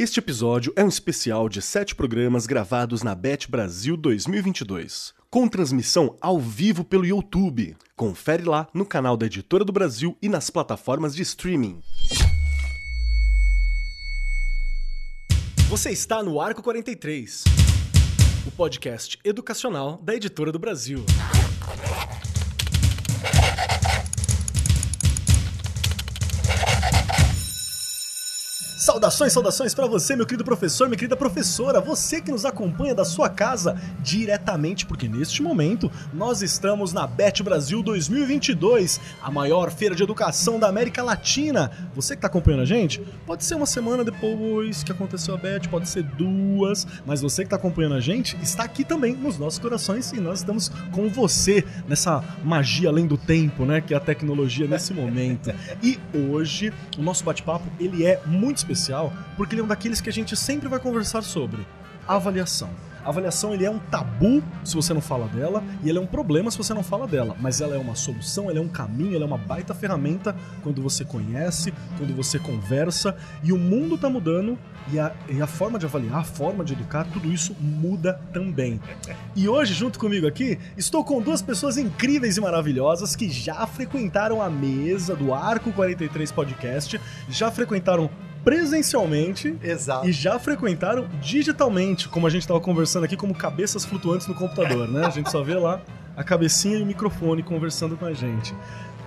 Este episódio é um especial de sete programas gravados na Bet Brasil 2022, com transmissão ao vivo pelo YouTube. Confere lá no canal da Editora do Brasil e nas plataformas de streaming. Você está no Arco 43, o podcast educacional da Editora do Brasil. Saudações, saudações para você, meu querido professor, minha querida professora, você que nos acompanha da sua casa diretamente, porque neste momento nós estamos na Bet Brasil 2022, a maior feira de educação da América Latina. Você que está acompanhando a gente, pode ser uma semana depois que aconteceu a Bet, pode ser duas, mas você que está acompanhando a gente está aqui também nos nossos corações e nós estamos com você nessa magia além do tempo, né, que é a tecnologia nesse momento. E hoje o nosso bate-papo ele é muito especial especial porque ele é um daqueles que a gente sempre vai conversar sobre avaliação. A avaliação ele é um tabu se você não fala dela e ele é um problema se você não fala dela, mas ela é uma solução, ela é um caminho, ela é uma baita ferramenta quando você conhece, quando você conversa e o mundo está mudando e a, e a forma de avaliar, a forma de educar, tudo isso muda também. E hoje, junto comigo aqui, estou com duas pessoas incríveis e maravilhosas que já frequentaram a mesa do Arco 43 Podcast, já frequentaram presencialmente Exato. e já frequentaram digitalmente, como a gente estava conversando aqui, como cabeças flutuantes no computador, né? A gente só vê lá a cabecinha e o microfone conversando com a gente.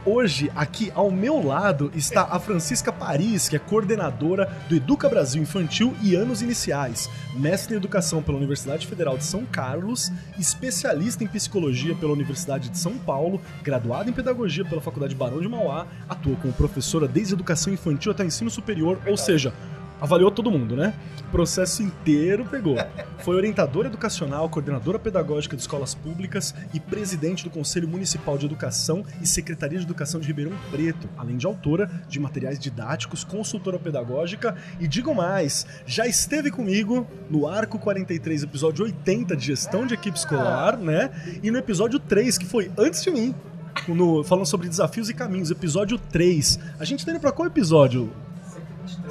Hoje, aqui ao meu lado, está a Francisca Paris, que é coordenadora do Educa Brasil Infantil e Anos Iniciais, mestre em Educação pela Universidade Federal de São Carlos, especialista em Psicologia pela Universidade de São Paulo, graduada em Pedagogia pela Faculdade Barão de Mauá, atua como professora desde Educação Infantil até Ensino Superior, ou seja, avaliou todo mundo, né? O processo inteiro pegou. Foi orientadora educacional, coordenadora pedagógica de escolas públicas e presidente do Conselho Municipal de Educação e Secretaria de Educação de Ribeirão Preto, além de autora de materiais didáticos, consultora pedagógica e digo mais, já esteve comigo no Arco 43, episódio 80 de gestão de equipe escolar, né? E no episódio 3, que foi antes de mim, no, falando sobre desafios e caminhos, episódio 3. A gente tá indo pra qual episódio?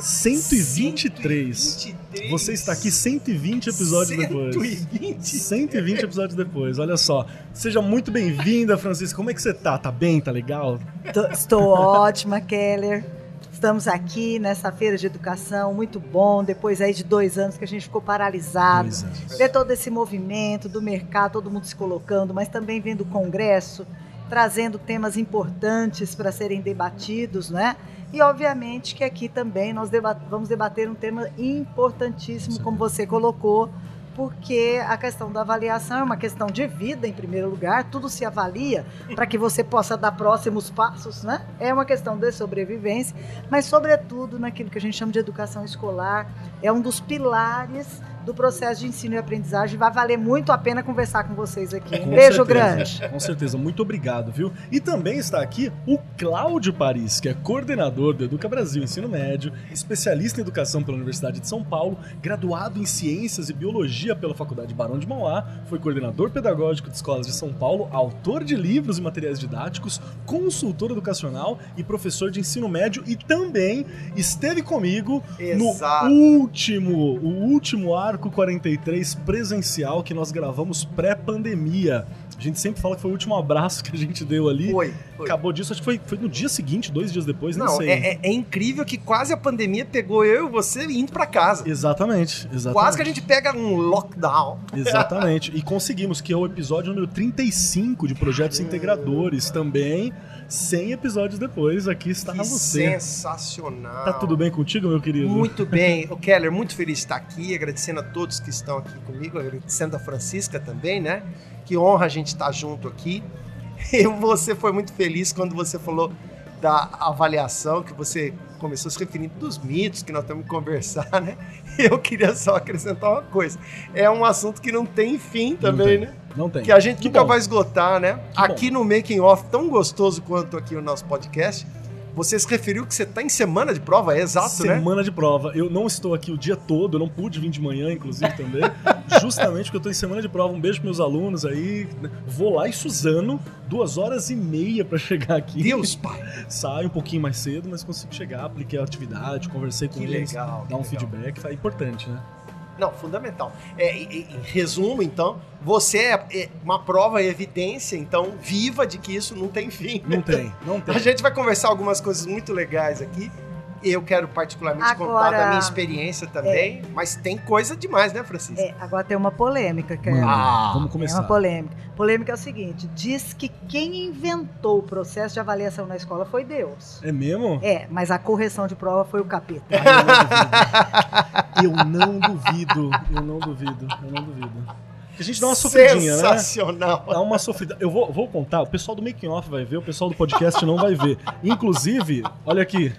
123. 123. Você está aqui 120 episódios depois. 120? 120 episódios depois, olha só. Seja muito bem-vinda, Francisca. Como é que você tá? Tá bem? Tá legal? Tô- Estou ótima, Keller. Estamos aqui nessa feira de educação, muito bom, depois aí de dois anos que a gente ficou paralisado. Ver todo esse movimento do mercado, todo mundo se colocando, mas também vendo o Congresso, trazendo temas importantes para serem debatidos, né? E obviamente que aqui também nós deba- vamos debater um tema importantíssimo, como você colocou, porque a questão da avaliação é uma questão de vida em primeiro lugar, tudo se avalia para que você possa dar próximos passos, né? É uma questão de sobrevivência, mas sobretudo naquilo que a gente chama de educação escolar, é um dos pilares do processo de ensino e aprendizagem. Vai valer muito a pena conversar com vocês aqui. Um Com beijo certeza, grande. Com certeza, muito obrigado, viu? E também está aqui o Cláudio Paris, que é coordenador do Educa Brasil Ensino Médio, especialista em educação pela Universidade de São Paulo, graduado em Ciências e Biologia pela Faculdade Barão de Mauá, foi coordenador pedagógico de escolas de São Paulo, autor de livros e materiais didáticos, consultor educacional e professor de ensino médio e também esteve comigo Exato. no último, o último Arco 43 presencial que nós gravamos pré-pandemia. A gente sempre fala que foi o último abraço que a gente deu ali. Foi. foi. Acabou disso, acho que foi, foi no dia seguinte, dois dias depois, Não, sei. é, é- é incrível que quase a pandemia pegou eu e você indo pra casa. Exatamente, exatamente. Quase que a gente pega um lockdown. Exatamente. E conseguimos, que é o episódio número 35 de Projetos Integradores também. 100 episódios depois, aqui está Que você. sensacional. Tá tudo bem contigo, meu querido? Muito bem. O Keller, muito feliz de estar aqui, agradecendo a todos que estão aqui comigo, agradecendo a Francisca também, né? Que honra a gente estar junto aqui. E você foi muito feliz quando você falou da avaliação, que você começou se referindo dos mitos que nós temos que conversar, né? Eu queria só acrescentar uma coisa. É um assunto que não tem fim também, tem. né? Não tem. Que a gente Que nunca bom. vai esgotar, né? Que aqui no Making Off, tão gostoso quanto aqui o nosso podcast, Você se referiu que você tá em semana de prova, é exato, né? Semana de prova. Eu não estou aqui o dia todo, eu não pude vir de manhã, inclusive, também. justamente porque eu estou em semana de prova. Um beijo pros meus alunos aí. Vou lá em Suzano, duas horas e meia para chegar aqui. Deus, pai. Saio um pouquinho mais cedo, mas consigo chegar, apliquei a atividade, conversei com Que eles, legal, dar um legal. feedback. É importante, né? Não, fundamental. É, e- e- em resumo, então, você é, é uma prova, é evidência, então, viva de que isso não tem fim. Não tem, não tem. A gente vai conversar algumas coisas muito legais aqui. Eu quero particularmente contar Agora- da minha experiência também, mas tem coisa demais, né, Francisco? É, agora tem uma polêmica, que é, Mano, Ah, vamos é começar. uma polêmica. Polêmica é o seguinte: diz que quem inventou o processo de avaliação na escola foi Deus. É mesmo? É, mas a correção de prova foi o capeta. Eu não duvido. Eu não duvido. Eu não duvido. A gente dá uma sofridinha, né? Sensacional. Dá uma sofrida. Eu vou, vou contar, o pessoal do Making Off vai ver, o pessoal do podcast não vai ver. Inclusive, olha aqui.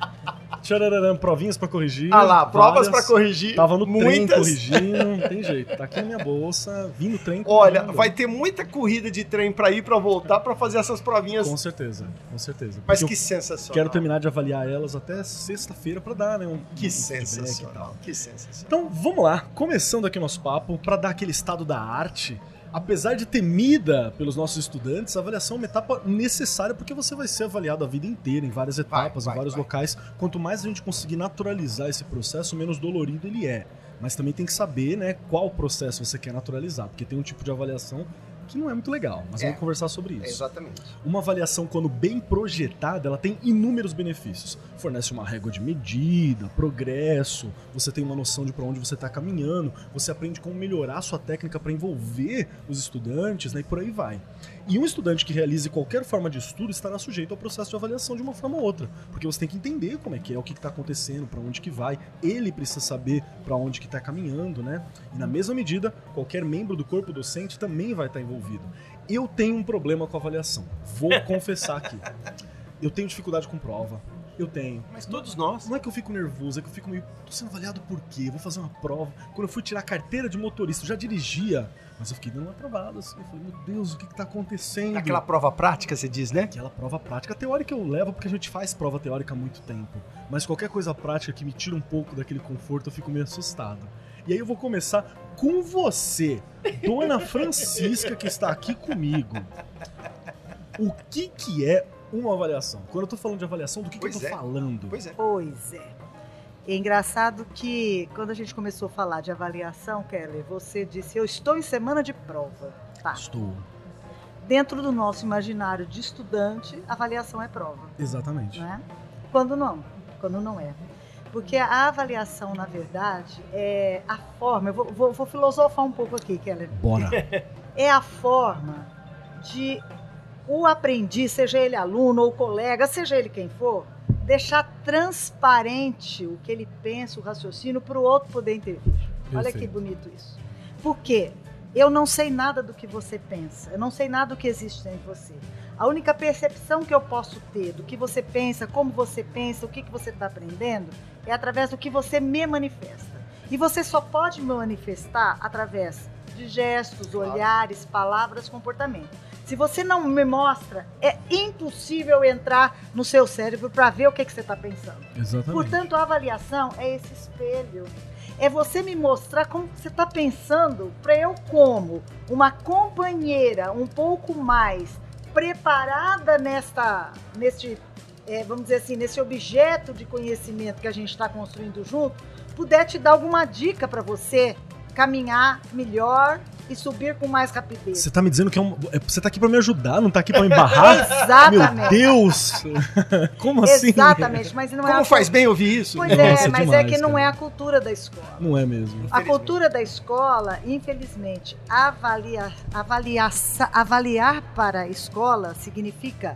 Tchararam, provinhas pra corrigir. Ah lá, provas várias. pra corrigir. Tava no trem muitas. corrigindo, não tem jeito. Tá aqui na minha bolsa, vim no trem. Olha, vai ter muita corrida de trem pra ir pra voltar pra fazer essas provinhas. Com certeza, com certeza. Mas Porque que sensacional. quero terminar de avaliar elas até sexta-feira pra dar, né? Um, Que um sensacional. Que sensacional. Então vamos lá, começando aqui o nosso papo, para dar aquele estado da arte. Apesar de temida pelos nossos estudantes, a avaliação é uma etapa necessária porque você vai ser avaliado a vida inteira, em várias etapas, vai, em vários vai. locais. Quanto mais a gente conseguir naturalizar esse processo, menos dolorido ele é. Mas também tem que saber né, qual processo você quer naturalizar, porque tem um tipo de avaliação que não é muito legal. Mas É. vamos conversar sobre isso. exatamente. Uma avaliação, quando bem projetada, ela tem inúmeros benefícios. Fornece uma régua de medida, progresso, você tem uma noção de para onde você está caminhando, você aprende como melhorar a sua técnica para envolver os estudantes, né, e por aí vai. E um estudante que realize qualquer forma de estudo estará sujeito ao processo de avaliação de uma forma ou outra, porque você tem que entender como é que é, o que está acontecendo, para onde que vai. Ele precisa saber para onde que está caminhando, né? E na mesma medida, qualquer membro do corpo docente também vai estar envolvido. Eu tenho um problema com avaliação. Vou confessar aqui. Eu tenho dificuldade com prova. Eu tenho. Mas todos nós. Não é que eu fico nervoso, é que eu fico meio. tô sendo avaliado por quê? Vou fazer uma prova. Quando eu fui tirar a carteira de motorista, eu já dirigia. Mas eu fiquei dando uma travada assim. Eu falei, meu Deus, o que que tá acontecendo? Aquela prova prática, você diz, né? Aquela prova prática. A teórica eu levo porque a gente faz prova teórica há muito tempo. Mas qualquer coisa prática que me tira um pouco daquele conforto, eu fico meio assustado. E aí eu vou começar com você, Dona Francisca, que está aqui comigo. O que que é uma avaliação? Quando eu tô falando de avaliação, do que, que eu tô é. falando? Pois é. Pois é. É engraçado que quando a gente começou a falar de avaliação, Keller, você disse: Eu estou em semana de prova. Tá. Estou. Dentro do nosso imaginário de estudante, avaliação é prova. Exatamente. Não é? Quando não, quando não é. Porque a avaliação, na verdade, é a forma. Eu vou, vou- vou filosofar um pouco aqui, Keller. Bora. É a forma de o aprendiz, seja ele aluno ou colega, seja ele quem for, deixar transparente o que ele pensa, o raciocínio, para o outro poder intervir. Olha que Perfeito. bonito isso. Por quê? Eu não sei nada do que você pensa, eu não sei nada do que existe dentro de você. A única percepção que eu posso ter do que você pensa, como você pensa, o que, que você está aprendendo, é através do que você me manifesta. E você só pode me manifestar através de gestos, Claro. olhares, palavras, comportamento. Se você não me mostra, é impossível entrar no seu cérebro para ver o que, que você está pensando. Exatamente. Portanto, a avaliação é esse espelho. É você me mostrar como você está pensando para eu, como uma companheira um pouco mais preparada nesta, neste, é, vamos dizer assim, nesse objeto de conhecimento que a gente está construindo junto, puder te dar alguma dica para você caminhar melhor e subir com mais rapidez. Você tá me dizendo que é um. é- Você tá aqui pra me ajudar, não tá aqui pra me barrar? Meu Exatamente. Deus! Como assim? Exatamente, mas não é Como a faz bem ouvir isso? Pois Nossa, é, mas é demais, que não cara. é a cultura da escola. Não é mesmo. A cultura da escola, infelizmente, avalia, avaliar, avaliar para a escola significa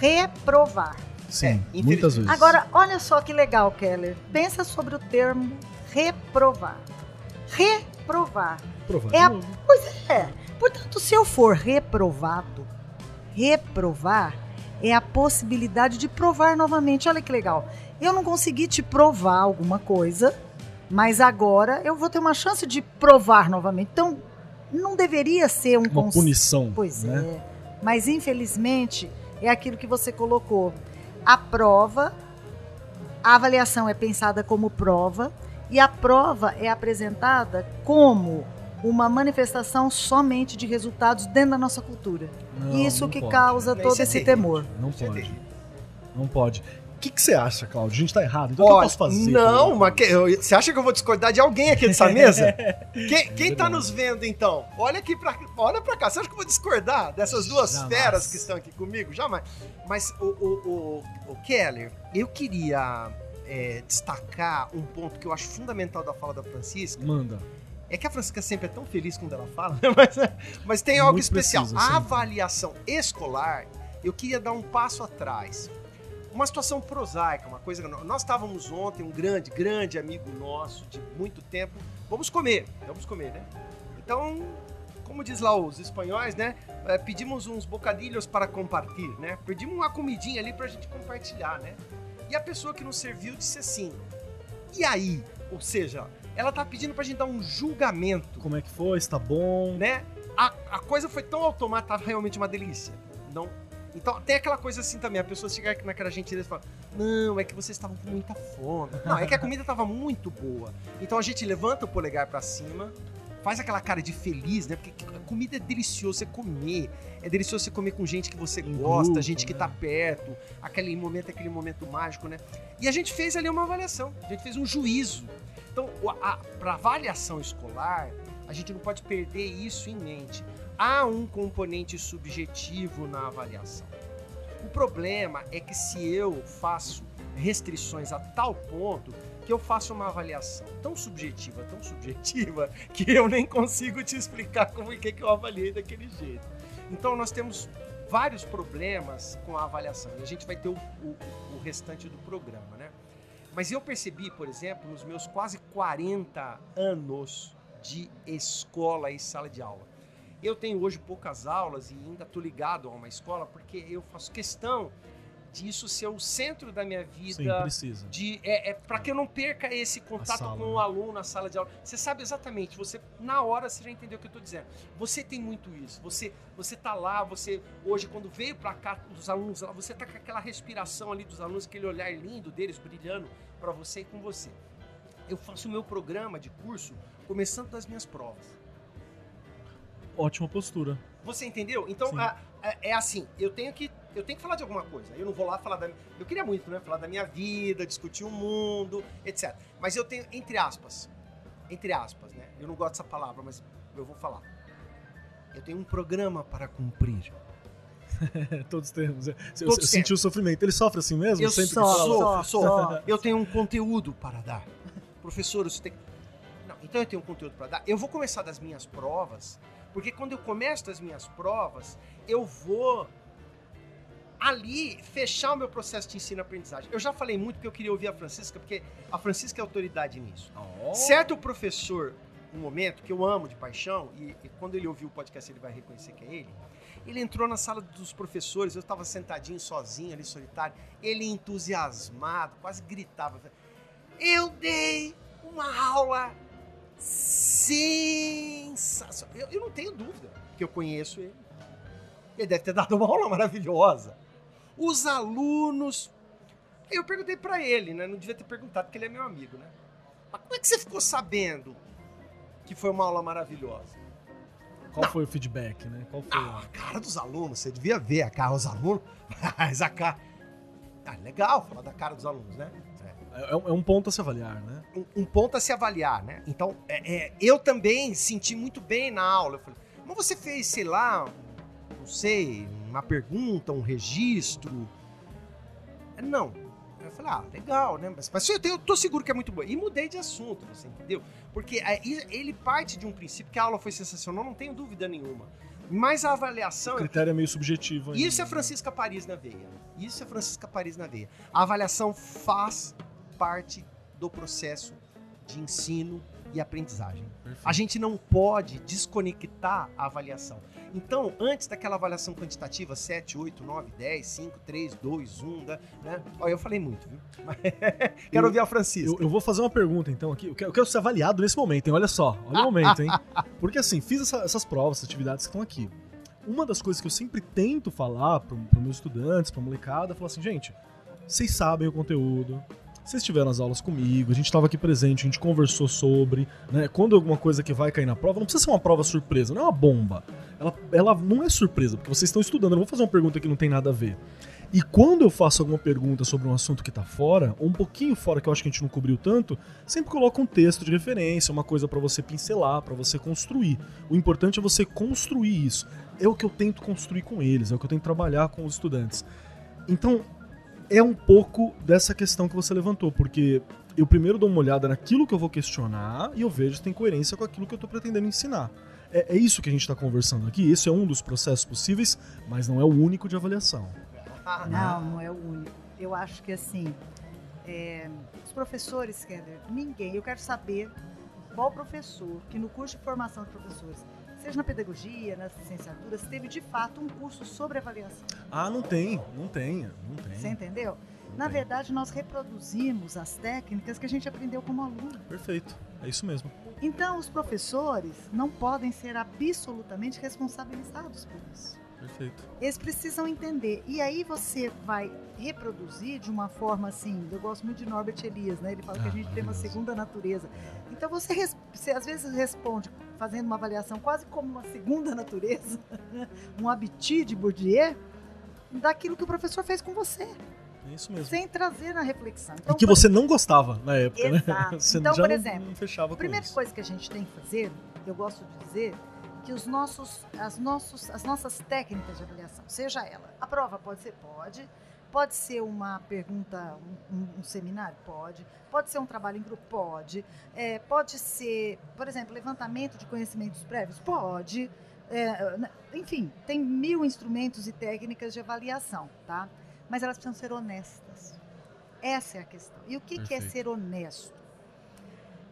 reprovar. Sim, É, muitas vezes. Agora, olha só que legal, Keller. Pensa sobre o termo reprovar. Reprovar. Provar é novo. É. Portanto, se eu for reprovado, reprovar é a possibilidade de provar novamente. Olha que legal. Eu não consegui te provar alguma coisa, mas agora eu vou ter uma chance de provar novamente. Então, não deveria ser um Uma conce- punição. Pois né? é. Mas infelizmente é aquilo que você colocou. a prova, a avaliação é pensada como prova e a prova é apresentada como uma manifestação somente de resultados dentro da nossa cultura. Não, Isso não que pode. causa Não, todo é esse terrível. temor. Não Isso é pode. Não pode. O que, que você acha, Cláudio? A gente tá errado. Então o que eu posso fazer? Não, mas que- eu- você acha que eu vou discordar de alguém aqui dessa mesa? quem, quem tá nos vendo então? Olha aqui pra, olha pra cá. Você acha que eu vou discordar dessas duas Jamais. feras que estão aqui comigo? Jamais. Mas o, o, o, o Keller, eu queria é, destacar um ponto que eu acho fundamental da fala da Francisca. Manda. É que a Francisca sempre é tão feliz quando ela fala, mas, mas tem algo Muito especial. precisa, a avaliação escolar, eu queria dar um passo atrás. Uma situação prosaica, uma coisa. que Nós estávamos ontem, um grande, grande amigo nosso de muito tempo. Vamos comer, vamos comer, né? Então, como diz lá os espanhóis, né? eh, pedimos uns bocadilhos para compartilhar, né? Pedimos uma comidinha ali pra gente compartilhar, né? E a pessoa que nos serviu disse assim: e aí? Ou seja, ela tá pedindo pra gente dar um julgamento, Como é que foi? Está bom? né? A, a coisa foi tão automática, tá realmente uma delícia. Não. Então tem aquela coisa assim também, a pessoa chega naquela gentileza e fala: Não, é que vocês estavam com muita fome. Não, é que a comida tava muito boa. Então a gente levanta o polegar pra cima, faz aquela cara de feliz, né? Porque a comida é delicioso você comer. É delicioso você comer com gente que você Em gosta, grupo, gente que né? tá perto, aquele momento, aquele momento mágico, né? E a gente fez ali uma avaliação, a gente fez um juízo. Então, para avaliação escolar, a gente não pode perder isso em mente. Há um componente subjetivo na avaliação. O problema é que se eu faço restrições a tal ponto que eu faço uma avaliação tão subjetiva, tão subjetiva, que eu nem consigo te explicar como é que eu avaliei daquele jeito. Então nós temos vários problemas com a avaliação e a gente vai ter o, o- o restante do programa, né? Mas eu percebi, por exemplo, nos meus quase 40 anos de escola e sala de aula. Eu tenho hoje poucas aulas e ainda estou ligado a uma escola porque eu faço questão disso ser o centro da minha Sim, vida, precisa. de é, é para que eu não perca esse contato sala, com né? o aluno na sala de aula. Você sabe exatamente, você na hora você já entendeu o que eu estou dizendo. Você tem muito isso. Você você tá lá, você hoje quando veio para cá os alunos você tá com aquela respiração ali dos alunos, aquele olhar lindo deles brilhando para você e com você. Eu faço o meu programa de curso começando das minhas provas. Ótima postura. Você entendeu? Então a- a- é assim, eu tenho que eu tenho que falar de alguma coisa. Eu não vou lá falar da eu queria muito, né, falar da minha vida, discutir o mundo, etc. Mas eu tenho entre aspas, entre aspas, né? Eu não gosto dessa palavra, mas eu vou falar. Eu tenho um programa para cumprir. É, todos temos. Eu, eu, Todos eu senti o sofrimento. Ele sofre assim mesmo? Eu Sempre só. Eu tenho um conteúdo para dar. Professor, você tem. Não, então eu tenho um conteúdo para dar. Eu vou começar das minhas provas, porque quando eu começo das minhas provas, eu vou ali fechar o meu processo de ensino-aprendizagem. Eu já falei muito que eu queria ouvir a Francisca, porque a Francisca é autoridade nisso. Oh. Certo professor, um momento que eu amo de paixão, e, e quando ele ouvir o podcast ele vai reconhecer que é ele, ele entrou na sala dos professores, eu estava sentadinho sozinho ali, solitário, ele entusiasmado, quase gritava. Eu dei uma aula sensacional. Eu, eu não tenho dúvida que eu conheço ele. Ele deve ter dado uma aula maravilhosa. Os alunos. Eu perguntei pra ele, né? Não devia ter perguntado, porque ele é meu amigo, né? Mas como é que você ficou sabendo que foi uma aula maravilhosa? Qual foi o feedback, né? Qual foi? Ah, a cara dos alunos, você devia ver a cara dos alunos. Mas a cara. Ah, legal falar da cara dos alunos, né? É, é um- é um ponto a se avaliar, né? um, um ponto a se avaliar, né? Então, é, é, eu também senti muito bem na aula. Eu falei, mas você fez, sei lá, não sei, uma pergunta, um registro? Não. Eu falei, ah, legal, né? Mas, mas eu, tenho- eu tô seguro que é muito bom. E mudei de assunto, você entendeu? Porque aí ele parte de um princípio que a aula foi sensacional, não tenho dúvida nenhuma. Mas a avaliação. O critério é meio subjetivo ainda. Isso é Francisca Paris na veia. Isso é Francisca Paris na veia. A avaliação faz parte do processo de ensino e aprendizagem. Perfeito. A gente não pode desconectar a avaliação. Então, antes daquela avaliação quantitativa 7, 8, 9, 10, 5, 3, 2, 1, né? Olha, eu falei muito, viu? Mas- Quero Eu- ouvir a Francisca. Eu, eu vou fazer uma pergunta, então, aqui. Eu quero, eu quero ser avaliado nesse momento, hein? Olha só, olha o momento, hein? Porque, assim, fiz essa- essas provas, essas atividades que estão aqui. Uma das coisas que eu sempre tento falar para os meus estudantes, pra molecada, é falar assim, gente, vocês sabem o conteúdo, vocês tiveram as aulas comigo, a gente estava aqui presente, a gente conversou sobre, né? Quando alguma coisa que vai cair na prova, não precisa ser uma prova surpresa, não é uma bomba. Ela, ela não é surpresa, porque vocês estão estudando, eu não vou fazer uma pergunta que não tem nada a ver. E quando eu faço alguma pergunta sobre um assunto que tá fora, ou um pouquinho fora que eu acho que a gente não cobriu tanto, sempre coloco um texto de referência, uma coisa para você pincelar, para você construir. O importante é você construir isso. É o que eu tento construir com eles, é o que eu tento trabalhar com os estudantes. Então, é um pouco dessa questão que você levantou, porque eu primeiro dou uma olhada naquilo que eu vou questionar e eu vejo se tem coerência com aquilo que eu estou pretendendo ensinar. É, é, isso que a gente está conversando aqui. Esse é um dos processos possíveis, mas não é o único de avaliação. Não, não é o único. Eu acho que assim, é, os professores, Keller, ninguém. Eu quero saber qual professor que no curso de formação de professores seja na pedagogia, nas licenciaturas, teve de fato um curso sobre avaliação. Ah, não tem, não tem, não tem. Você entendeu? Não na tem. verdade, nós reproduzimos as técnicas que a gente aprendeu como aluno. Perfeito, é isso mesmo. Então, os professores não podem ser absolutamente responsabilizados por isso. Perfeito. Eles precisam entender. E aí você vai reproduzir de uma forma assim. Eu gosto muito de Norbert Elias, né? Ele fala ah, que a ah, gente tem uma segunda natureza. Então você, você às vezes responde fazendo uma avaliação quase como uma segunda natureza, um habitude de Bourdieu, daquilo que o professor fez com você. É isso mesmo. Sem trazer na reflexão. Então, e que você não gostava na época, né? Exato. né? Você então, por exemplo, a primeira coisa que a gente tem que fazer, eu gosto de dizer, que os nossos, as, nossos, as nossas técnicas de avaliação, seja ela, a prova pode ser, pode, pode ser uma pergunta, um, um seminário, pode, pode ser um trabalho em grupo, pode, é, pode ser, por exemplo, levantamento de conhecimentos prévios, pode, é, enfim, tem mil instrumentos e técnicas de avaliação, tá? Mas elas precisam ser honestas. Essa é a questão. E o que, que é ser honesto?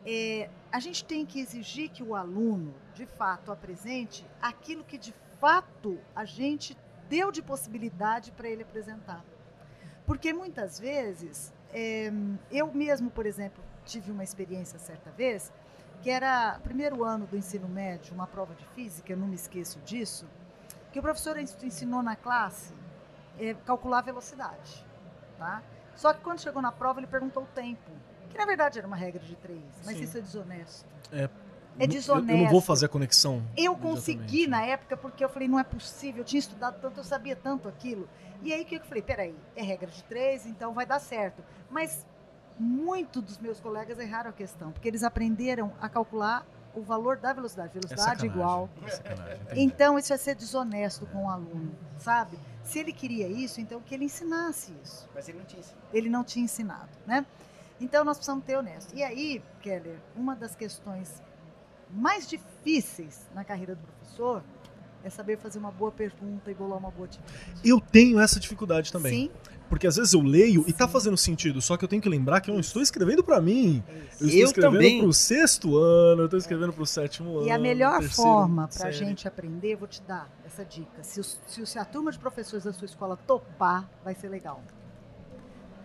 É, a gente tem que exigir que o aluno, de fato, apresente aquilo que de fato a gente deu de possibilidade para ele apresentar. Porque muitas vezes, é, eu mesmo, por exemplo, tive uma experiência certa vez, que era primeiro ano do ensino médio, uma prova de física, eu não me esqueço disso, que o professor ensinou na classe é, calcular a velocidade. Tá? Só que quando chegou na prova, ele perguntou o tempo. Que na verdade era uma regra de três, mas Sim. isso é desonesto. É, é desonesto. Eu, eu, não vou fazer a conexão. Eu consegui na época porque eu falei, não é possível, eu tinha estudado tanto, eu sabia tanto aquilo. E aí que eu falei, peraí, é regra de três, então vai dar certo. Mas muito dos meus colegas erraram a questão, porque eles aprenderam a calcular o valor da velocidade. É velocidade é igual. É então, isso é ser desonesto com o aluno, sabe? Se ele queria isso, então que ele ensinasse isso. Mas ele não tinha ensinado. Ele não tinha ensinado, né? Então nós precisamos ter honesto. E aí, Keller, uma das questões mais difíceis na carreira do professor é saber fazer uma boa pergunta e bolar uma boa atividade. Eu tenho essa dificuldade também. Sim. Porque às vezes eu leio Sim. e tá fazendo sentido, só que eu tenho que lembrar que eu não estou escrevendo para mim. Eu estou eu escrevendo também. pro sexto ano, eu estou escrevendo pro sétimo ano. E a melhor forma para a gente aprender, vou te dar essa dica. Se, se a turma de professores da sua escola topar, vai ser legal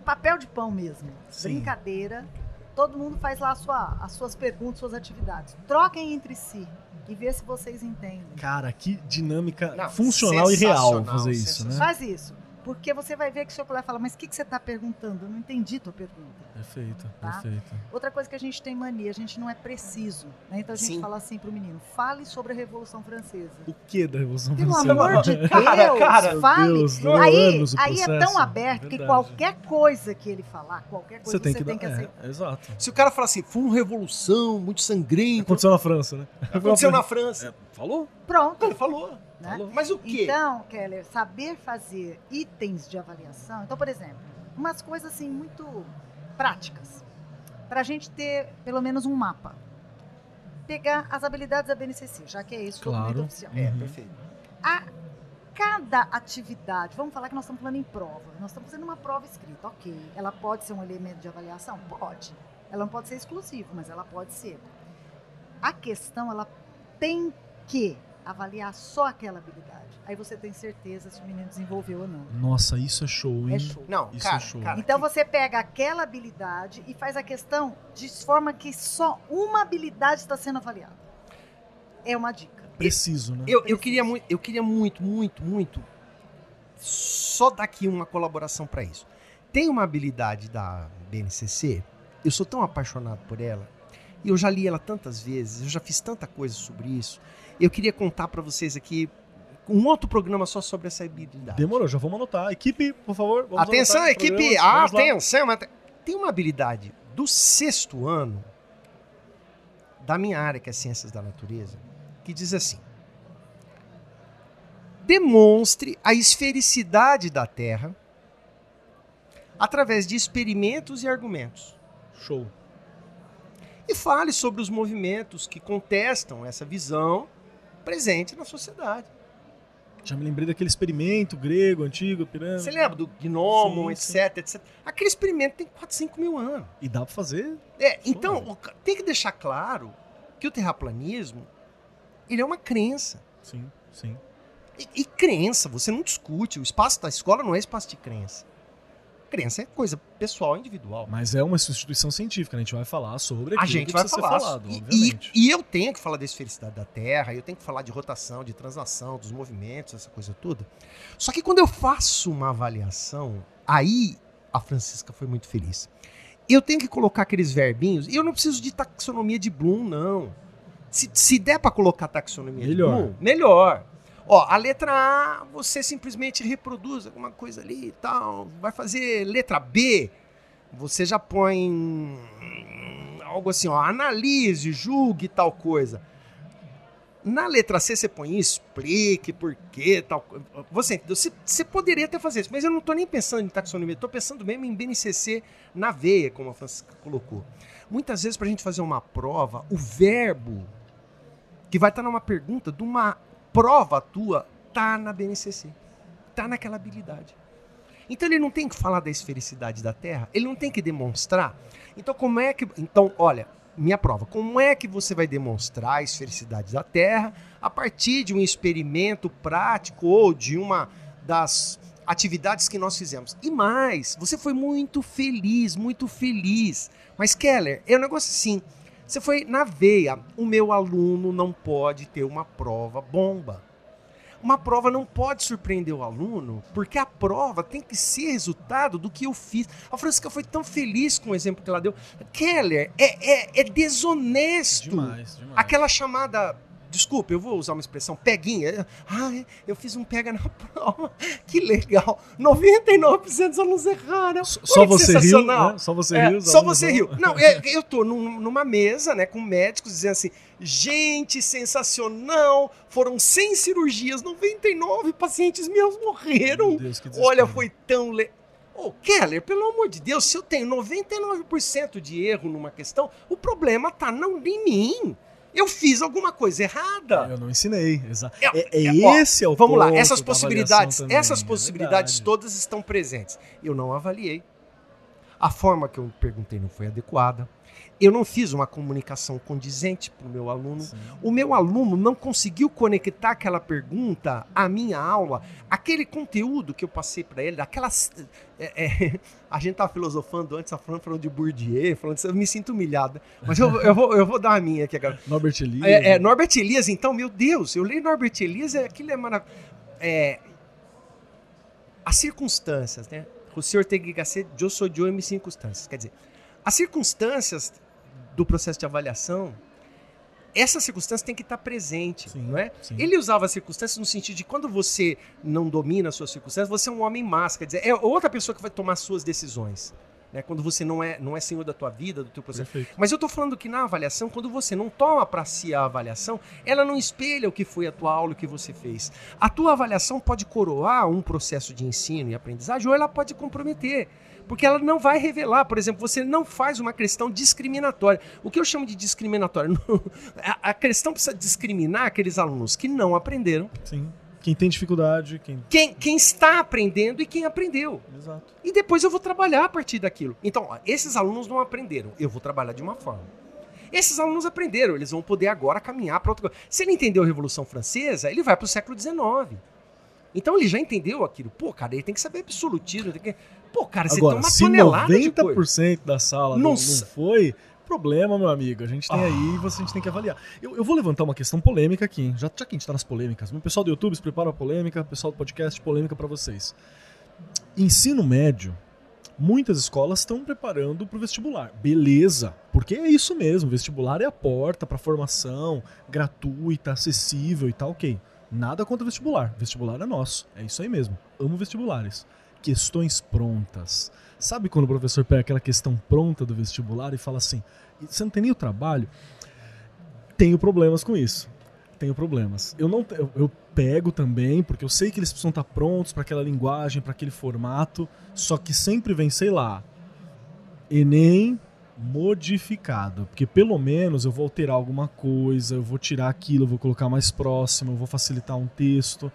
papel de pão mesmo. Sim. Brincadeira. Todo mundo faz lá sua, as suas perguntas, suas atividades. Troquem entre si e vê se vocês entendem. Cara, que dinâmica Não, funcional e real fazer isso, né? Faz isso. Porque você vai ver que o seu colega fala, mas o que, que você está perguntando? Eu não entendi tua pergunta. Perfeito, tá? perfeito. Outra coisa que a gente tem mania, a gente não é preciso. Né? Então a gente Sim. fala assim para o menino, fale sobre a Revolução Francesa. O que da Revolução Pelo Francesa? Pelo amor de Deus, cara, cara, fale. Deus, aí, aí é tão aberto Verdade. que qualquer coisa que ele falar, qualquer coisa você tem, você que, tem que é, aceitar. É, exato. Se o cara falar assim, foi uma revolução muito sangrenta. Aconteceu na França, né? Aconteceu na França. É, falou? Pronto. Ele falou. Né? Mas o quê? Então, Keller, saber fazer itens de avaliação. Então, por exemplo, umas coisas assim muito práticas. Para a gente ter pelo menos um mapa. Pegar as habilidades da BNCC, já que é isso claro. o documento oficial. É, perfeito. A cada atividade, vamos falar que nós estamos falando em prova, nós estamos fazendo uma prova escrita, ok. Ela pode ser um elemento de avaliação? Pode. Ela não pode ser exclusivo, mas ela pode ser. A questão, ela tem que avaliar só aquela habilidade. Aí você tem certeza se o menino desenvolveu ou não. Nossa, isso é show, hein? É show. Não, isso cara, é show. Cara, então você pega aquela habilidade e faz a questão de forma que só uma habilidade está sendo avaliada. É uma dica. Preciso, né? Eu, eu, queria, muito, eu queria muito, muito, muito só dar aqui uma colaboração para isso. Tem uma habilidade da BNCC, eu sou tão apaixonado por ela, e eu já li ela tantas vezes, eu já fiz tanta coisa sobre isso. Eu queria contar para vocês aqui um outro programa só sobre essa habilidade. Demorou, já vamos anotar. Equipe, por favor. Atenção, anotar equipe! lá. Atenção! ate- Tem uma habilidade do sexto ano da minha área, que é Ciências da Natureza, que diz assim: demonstre a esfericidade da Terra através de experimentos e argumentos. Show. E fale sobre os movimentos que contestam essa visão presente na sociedade. Já me lembrei daquele experimento grego, antigo, pirâmide. Você lembra do gnomo, Sim, etc, etc? Aquele experimento tem 4, 5 mil anos. E dá pra fazer? É, então, Pô. tem que deixar claro que o terraplanismo ele é uma crença. Sim, sim. E, e crença, você não discute. O espaço da escola não é espaço de crença. Crença é coisa pessoal, individual. Mas é uma instituição científica, né? a gente vai falar sobre A aquilo gente que vai falar. falado, e, e, e eu tenho que falar da esfericidade da Terra, eu tenho que falar de rotação, de translação, dos movimentos, essa coisa toda. Só que quando eu faço uma avaliação, aí a Francisca foi muito feliz. Eu tenho que colocar aqueles verbinhos, e eu não preciso de taxonomia de Bloom, não. Se, se der para colocar taxonomia Melhor. de Bloom, melhor. Ó, a letra A, você simplesmente reproduz alguma coisa ali e tal. Vai fazer letra B, você já põe algo assim, ó, analise, julgue tal coisa. Na letra C você põe explique por quê, tal coisa. Você? Você, você poderia até fazer isso, mas eu não estou nem pensando em taxonomia, estou pensando mesmo em BNCC na veia, como a Francisca colocou. Muitas vezes, para a gente fazer uma prova, o verbo que vai estar numa pergunta de uma prova tua tá na BNCC, tá naquela habilidade. Então ele não tem que falar da esfericidade da Terra, ele não tem que demonstrar. Então como é que, então olha, minha prova, como é que você vai demonstrar a esfericidade da Terra a partir de um experimento prático ou de uma das atividades que nós fizemos? E mais, você foi muito feliz, muito feliz. Mas Keller, é um negócio assim, você foi na veia. O meu aluno não pode ter uma prova bomba. Uma prova não pode surpreender o aluno, porque a prova tem que ser resultado do que eu fiz. A Francisca foi tão feliz com o exemplo que ela deu. Keller, é, é, é desonesto. Demais, demais. Aquela chamada. Desculpa, eu vou usar uma expressão, peguinha. Ah, eu fiz um pega na prova. Que legal. 99% dos alunos erraram. Só você riu, né? Só você É, riu. só você não. riu. Não, é, eu tô num- numa mesa, né, com médicos dizendo assim: gente, sensacional, foram 100 cirurgias, 99 pacientes meus morreram. Meu Deus. Olha, foi tão. Le... Ô, Keller, pelo amor de Deus, se eu tenho 99% de erro numa questão, o problema tá não em mim. Eu fiz alguma coisa errada. Eu não ensinei. Exa É, é, é é, ó, esse é o Vamos lá, essas da possibilidades, também, essas é possibilidades verdade. todas estão presentes. Eu não avaliei. A forma que eu perguntei não foi adequada. Eu não fiz uma comunicação condizente para o meu aluno. Sim. O meu aluno não conseguiu conectar aquela pergunta à minha aula, aquele conteúdo que eu passei para ele, aquelas. é, é, a gente estava filosofando antes, a Fran falando de Bourdieu, falando isso, eu me sinto humilhada. Mas eu, eu, vou, eu vou dar a minha aqui agora. Norbert Elias. É, é, Norbert Elias, então, meu Deus, eu leio Norbert Elias, é, aquilo é maravilhoso. É, as circunstâncias, né? O senhor tem que ser, eu sou de em circunstâncias. Quer dizer, as circunstâncias do processo de avaliação, essa circunstância tem que estar presente, Sim, não é? sim. Ele usava as circunstâncias no sentido de quando você não domina as suas circunstâncias, você é um homem dizer, é outra pessoa que vai tomar suas decisões. Né? Quando você não é, não é senhor da tua vida, do teu processo. Perfeito. Mas eu tô falando que na avaliação, quando você não toma para si a avaliação, ela não espelha o que foi a tua aula, o que você fez. A tua avaliação pode coroar um processo de ensino e aprendizagem, ou ela pode comprometer. Porque ela não vai revelar, por exemplo, você não faz uma questão discriminatória. O que eu chamo de discriminatória? A, questão precisa discriminar aqueles alunos que não aprenderam, Sim. Quem tem dificuldade, quem. quem, quem está aprendendo e quem aprendeu. Exato. E depois eu vou trabalhar a partir daquilo. Então, ó, esses alunos não aprenderam, eu vou trabalhar de uma forma. Esses alunos aprenderam, eles vão poder agora caminhar para outra coisa. Se ele entendeu a Revolução Francesa, ele vai para o século XIX. Então ele já entendeu aquilo. Pô, cara, ele tem que saber absolutismo. Tem que... Pô, cara, você Agora, tem uma se tonelada de coisa. 90% da sala não, Não foi, problema, meu amigo. A gente tem Ah. aí e você- a gente tem que avaliar. Eu, eu vou levantar uma questão polêmica aqui, já, já que a gente tá nas polêmicas. O pessoal do YouTube se prepara a polêmica, o pessoal do podcast, polêmica pra vocês. Ensino médio, Muitas escolas estão preparando para o vestibular. Beleza, porque é isso mesmo. Vestibular é a porta para formação gratuita, acessível e tal, ok. Nada contra vestibular. Vestibular é nosso. É isso aí mesmo. Amo vestibulares. Questões prontas. Sabe quando o professor pega aquela questão pronta do vestibular e fala assim: você não tem nem o trabalho? Tenho problemas com isso. Tenho problemas. Eu não eu, eu pego também, porque eu sei que eles precisam estar prontos para aquela linguagem, para aquele formato, só que sempre vem, sei lá, Enem modificado, porque pelo menos eu vou alterar alguma coisa, eu vou tirar aquilo, eu vou colocar mais próximo, eu vou facilitar um texto.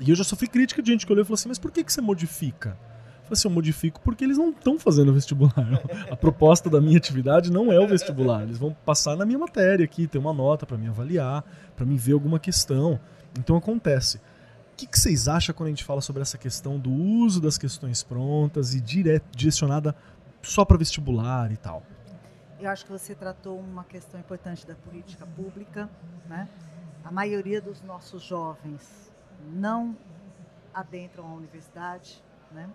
E eu já sofri crítica de gente que olhou e falou assim: "Mas por que que você modifica?" Eu falei assim, eu modifico porque eles não estão fazendo vestibular. A proposta da minha atividade não é o vestibular. Eles vão passar na minha matéria aqui, ter uma nota para me avaliar, para me ver alguma questão. Então acontece. O que, que, vocês acham quando a gente fala sobre essa questão do uso das questões prontas e dire direcionada só para vestibular e tal? Eu acho que você tratou uma questão importante da política pública. Né? A maioria dos nossos jovens não adentram a universidade, né?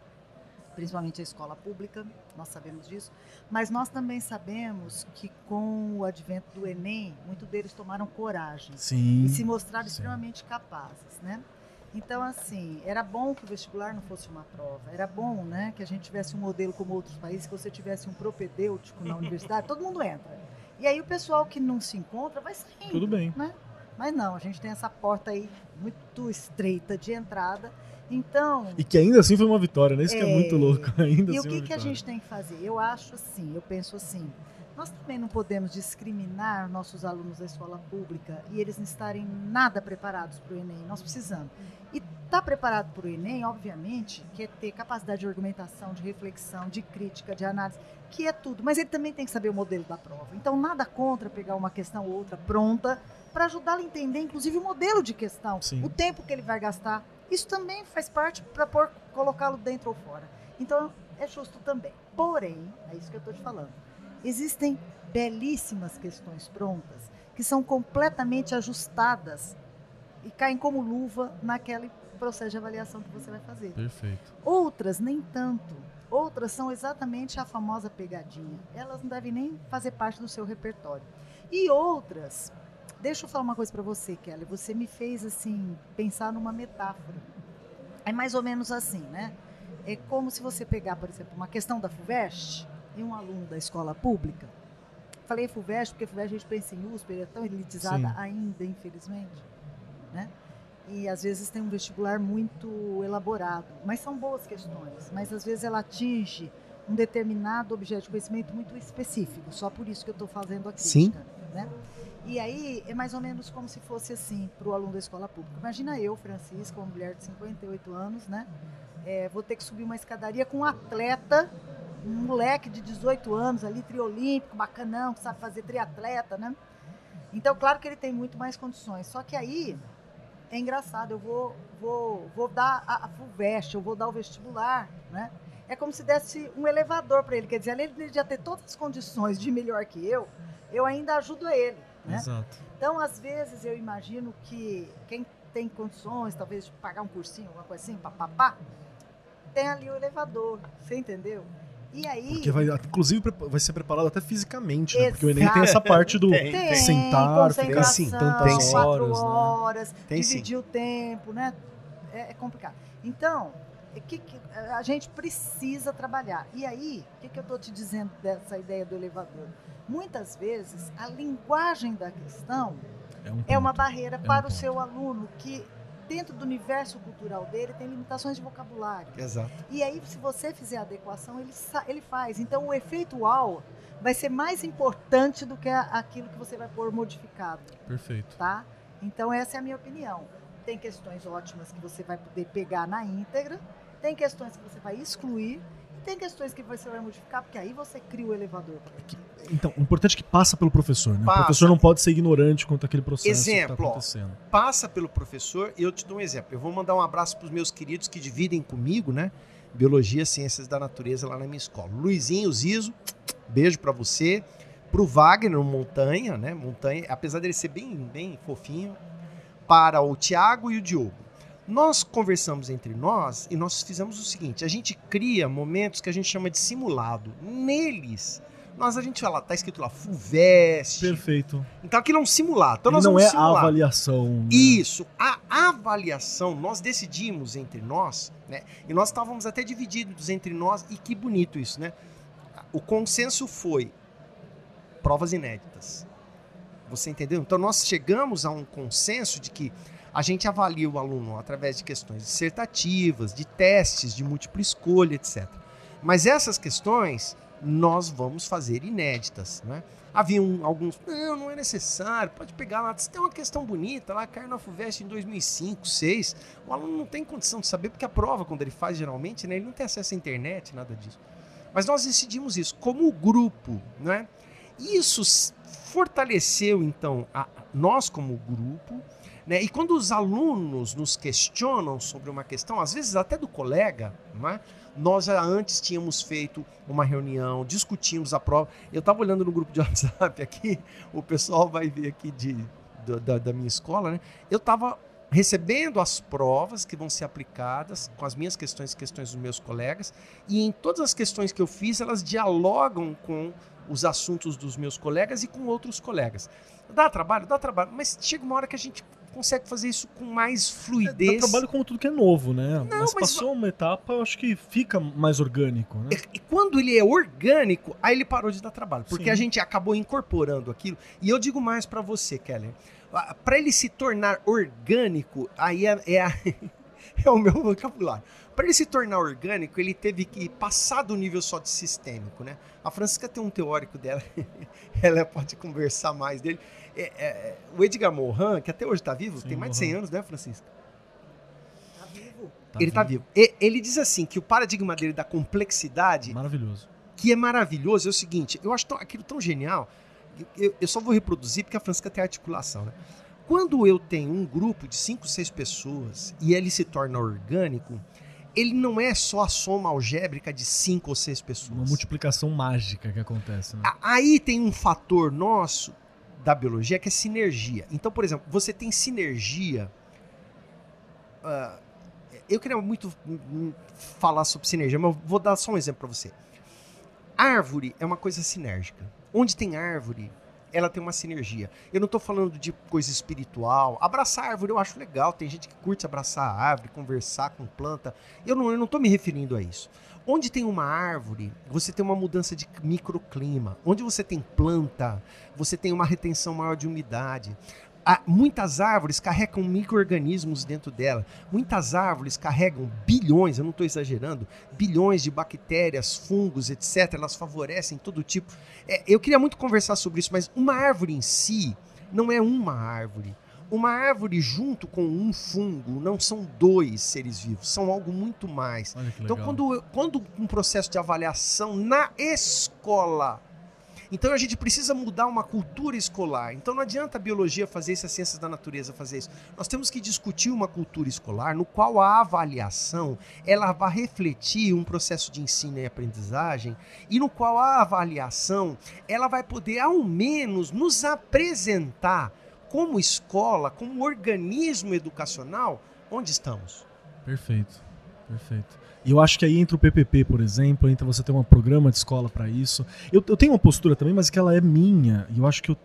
principalmente a escola pública, nós sabemos disso, mas nós também sabemos que com o advento do Enem, muitos deles tomaram coragem sim, e se mostraram sim. extremamente capazes, né? Então, assim, era bom que o vestibular não fosse uma prova, era bom, né, que a gente tivesse um modelo como outros países, que você tivesse um propedêutico na universidade, todo mundo entra. E aí o pessoal que não se encontra vai saindo. Tudo bem. Né? Mas não, a gente tem essa porta aí muito estreita de entrada então. E que ainda assim foi uma vitória, né? Isso é, que é muito louco. Ainda e assim o que, que a gente tem que fazer? Eu acho assim, eu penso assim. Nós também não podemos discriminar nossos alunos da escola pública e eles não estarem nada preparados para o Enem. Nós precisamos. E estar tá preparado para o Enem, obviamente, quer ter capacidade de argumentação, de reflexão, de crítica, de análise, que é tudo. Mas ele também tem que saber o modelo da prova. Então, nada contra pegar uma questão ou outra pronta para ajudá-lo a entender, inclusive, o modelo de questão, Sim. o tempo que ele vai gastar, isso também faz parte para colocá-lo dentro ou fora. Então, é justo também. Porém, é isso que eu estou te falando. Existem belíssimas questões prontas que são completamente ajustadas e caem como luva naquele processo de avaliação que você vai fazer. Perfeito. Outras, nem tanto. Outras são exatamente a famosa pegadinha. Elas não devem nem fazer parte do seu repertório. E outras Deixa eu falar uma coisa para você, Kelly. Você me fez assim pensar numa metáfora. É mais ou menos assim, né? É como se você pegar, por exemplo, uma questão da FUVEST e um aluno da escola pública. Falei FUVEST porque FUVEST a gente pensa em USP, é tão elitizada Sim. ainda, infelizmente, né? E às vezes tem um vestibular muito elaborado, mas são boas questões. Mas às vezes ela atinge um determinado objeto de conhecimento muito específico. Só por isso que eu estou fazendo a crítica, Sim. né? E aí é mais ou menos como se fosse assim para o aluno da escola pública. Imagina eu, Francisca, uma mulher de 58 anos, né? É, vou ter que subir uma escadaria com um atleta, um moleque de 18 anos ali, triolímpico, bacanão, que sabe fazer triatleta, né? Então, claro que ele tem muito mais condições. Só que aí é engraçado, eu vou, vou, vou dar a, a FUVEST, eu vou dar o vestibular, né? É como se desse um elevador para ele. Quer dizer, além de já ter todas as condições de melhor que eu, eu ainda ajudo ele. Né? Exato. Então, às vezes, eu imagino que quem tem condições, talvez, de pagar um cursinho, alguma coisa assim, papapá, tem ali o elevador, você entendeu? E aí. Porque vai, inclusive, vai ser preparado até fisicamente, né? Porque o Enem tem essa parte do Tem, tem, sentar, ficar assim, tantas tem sim. quatro horas. Né? horas, Tem sim. dividir o tempo, né? É, é complicado. Então, que, que a gente precisa trabalhar. E aí, o que, que eu estou te dizendo dessa ideia do elevador? Muitas vezes, a linguagem da questão É, um é uma barreira É um para o ponto. seu aluno que, dentro do universo cultural dele, tem limitações de vocabulário. Exato. E aí, se você fizer a adequação, ele, ele faz. Então, o efeito UAU vai ser mais importante do que aquilo que você vai pôr modificado, Perfeito. tá? Então, essa é a minha opinião. Tem questões ótimas que você vai poder pegar na íntegra, tem questões que você vai excluir, e tem questões que você vai modificar, porque aí você cria o elevador. Então, o importante é que passa pelo professor, né? Passa. O professor não pode ser ignorante quanto àquele processo que Exemplo, está ó. acontecendo. Passa pelo professor e eu te dou um exemplo. Eu vou mandar um abraço para os meus queridos que dividem comigo, né? Biologia, Ciências da Natureza lá na minha escola. Luizinho Zizo, beijo para você. Pro Wagner o Montanha, né? Montanha, apesar dele ser bem, bem fofinho. Para o Tiago e o Diogo. Nós conversamos entre nós e nós fizemos o seguinte: a gente cria momentos que a gente chama de simulado. Neles, nós a gente fala, tá escrito lá FUVEST. Perfeito. Então aquilo é um simulado. Então nós não é simular. avaliação. né? Isso, a avaliação, nós decidimos entre nós, né? E nós estávamos até divididos entre nós, e que bonito isso, né? O consenso foi provas inéditas. Você entendeu? Então nós chegamos a um consenso de que a gente avalia o aluno através de questões dissertativas, de testes de múltipla escolha, etc. Mas essas questões nós vamos fazer inéditas, né? Havia um- alguns, não, não é necessário, pode pegar lá, se tem uma questão bonita lá, caiu na FUVEST em 2005, 2006, o aluno não tem condição de saber, porque a prova, quando ele faz geralmente, né, ele não tem acesso à internet, nada disso. Mas nós decidimos isso como grupo, né? Isso fortaleceu, então, a- nós como grupo, né? E quando os alunos nos questionam sobre uma questão, às vezes até do colega, é? nós já antes tínhamos feito uma reunião, discutimos a prova. Eu estava olhando no grupo de WhatsApp aqui, o pessoal vai ver aqui de, da, da minha escola, né? Eu estava recebendo as provas que vão ser aplicadas com as minhas questões e questões dos meus colegas, e em todas as questões que eu fiz, elas dialogam com os assuntos dos meus colegas e com outros colegas. Dá trabalho? Dá trabalho, mas chega uma hora que a gente consegue fazer isso com mais É, fluidez. dá trabalho como tudo que é novo, né? mas, mas- passou uma etapa, eu acho que fica mais orgânico, né? E quando ele é orgânico, aí ele parou de dar trabalho, porque Sim. a gente acabou incorporando aquilo. E eu digo mais pra você, Keller. Para ele se tornar orgânico, aí é, é, a- é o meu vocabulário. Para ele se tornar orgânico, ele teve que passar do nível só de sistêmico, né? A Francisca tem um teórico dela, ela pode conversar mais dele. É, é, o Edgar Morin, que até hoje está vivo, Sim, tem mais de 100 Morin. anos, né, Francisca? Tá vivo? ele tá vivo. E- ele diz assim que o paradigma dele da complexidade Maravilhoso. que é maravilhoso é o seguinte: eu acho tão- aquilo tão genial, eu, eu só vou reproduzir porque a Francisca tem articulação, né? Quando eu tenho um grupo de cinco, seis pessoas e ele se torna orgânico, ele não é só a soma algébrica de cinco ou seis pessoas. Uma multiplicação mágica que acontece, né? Aí tem um fator nosso da biologia que é sinergia. Então, por exemplo, você tem sinergia. ah, eu queria muito hum, hum, falar sobre sinergia, mas vou dar só um exemplo para você. Árvore é uma coisa sinérgica. Onde tem árvore, ela tem uma sinergia. Eu não estou falando de coisa espiritual. Abraçar árvore eu acho legal. Tem gente que curte abraçar a árvore, conversar com planta. Eu não, eu não tô me referindo a isso. Onde tem uma árvore, você tem uma mudança de microclima. Onde você tem planta, você tem uma retenção maior de umidade. Ah, muitas árvores carregam micro-organismos dentro dela. Muitas árvores carregam bilhões, eu não estou exagerando, bilhões de bactérias, fungos, etc. Elas favorecem todo tipo. É, eu queria muito conversar sobre isso, mas uma árvore em si não é uma árvore. Uma árvore junto com um fungo não são dois seres vivos, são algo muito mais. Então, quando, quando um processo de avaliação na escola. Então, a gente precisa mudar uma cultura escolar. Então, não adianta a biologia fazer isso, as ciências da natureza fazer isso. Nós temos que discutir uma cultura escolar no qual a avaliação ela vai refletir um processo de ensino e aprendizagem e no qual a avaliação ela vai poder, ao menos, nos apresentar como escola, como organismo educacional, onde estamos. Perfeito, perfeito. E eu acho que aí entra o PPP, por exemplo, entra você ter um programa de escola para isso. Eu, eu tenho uma postura também, mas que ela é minha, e eu acho que eu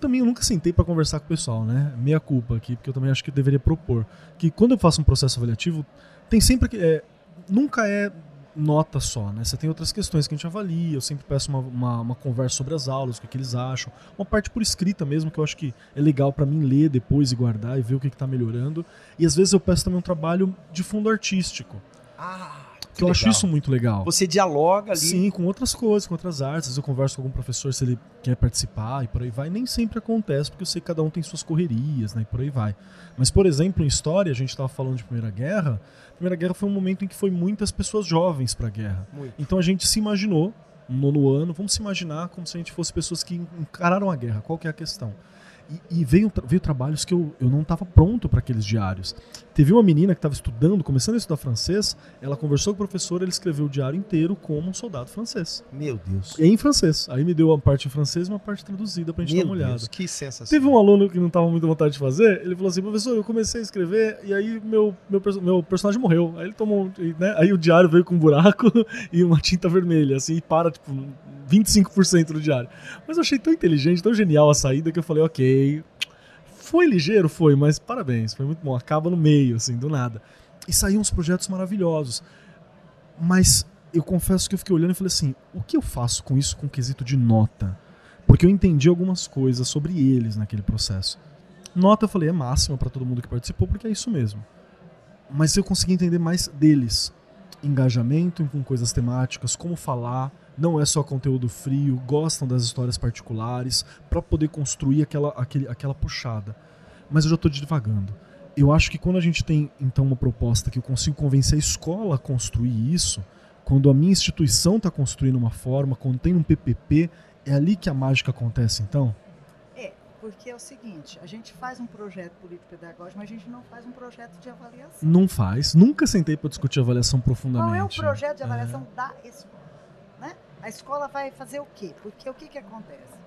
também eu nunca sentei para conversar com o pessoal, né? Meia culpa aqui, porque eu também acho que eu deveria propor que quando eu faço um processo avaliativo, tem sempre que é, nunca é nota só, né? Você tem outras questões que a gente avalia, eu sempre peço uma, uma, uma conversa sobre as aulas, o que, que eles acham, uma parte por escrita mesmo, que eu acho que é legal para mim ler depois e guardar e ver o que, que tá melhorando. E às vezes eu peço também um trabalho de fundo artístico, Ah, que eu acho isso muito legal. Você dialoga ali. Sim, com outras coisas, com outras artes. Às vezes eu converso com algum professor se ele quer participar e por aí vai. Nem sempre acontece, porque eu sei que cada um tem suas correrias, né? E por aí vai. Mas, por exemplo, em história, a gente estava falando de Primeira Guerra. A Primeira Guerra foi um momento em que foi muitas pessoas jovens para a guerra. Muito. Então a gente se imaginou, no nono ano, vamos se imaginar como se a gente fosse pessoas que encararam a guerra. Qual que é a questão? E, e veio, veio trabalhos que eu, eu não estava pronto para aqueles diários. Teve uma menina que estava estudando, começando a estudar francês, ela conversou com o professor, ele escreveu o diário inteiro como um soldado francês. Meu Deus. Em francês. Aí me deu uma parte em francês e uma parte traduzida pra gente Meu dar uma olhada. Deus, que sensação. Teve um aluno que não tava muito à vontade de fazer, ele falou assim, professor, eu comecei a escrever e aí meu, meu, meu personagem morreu. Aí ele tomou, né, aí o diário veio com um buraco e uma tinta vermelha, assim, e para, tipo, 25% do diário. Mas eu achei tão inteligente, tão genial a saída que eu falei, ok, foi ligeiro, foi, mas parabéns, foi muito bom. Acaba no meio, assim, do nada. E saíram uns projetos maravilhosos. Mas eu confesso que eu fiquei olhando e falei assim, o que eu faço com isso com quesito de nota? Porque eu entendi algumas coisas sobre eles naquele processo. Nota eu falei é máxima para todo mundo que participou, porque é isso mesmo. Mas eu consegui entender mais deles. Engajamento com coisas temáticas, como falar, não é só conteúdo frio, gostam das histórias particulares, para poder construir aquela, aquele, aquela puxada. Mas eu já estou divagando. Eu acho que quando a gente tem então uma proposta que eu consigo convencer a escola a construir isso, quando a minha instituição está construindo uma forma, quando tem um PPP, é ali que a mágica acontece então? É, porque é o seguinte, a gente faz um projeto político-pedagógico, mas a gente não faz um projeto de avaliação. Não faz. Nunca sentei para discutir avaliação profundamente. Qual é o projeto de É. avaliação da escola? Né? A escola vai fazer o quê? Porque o que, que acontece?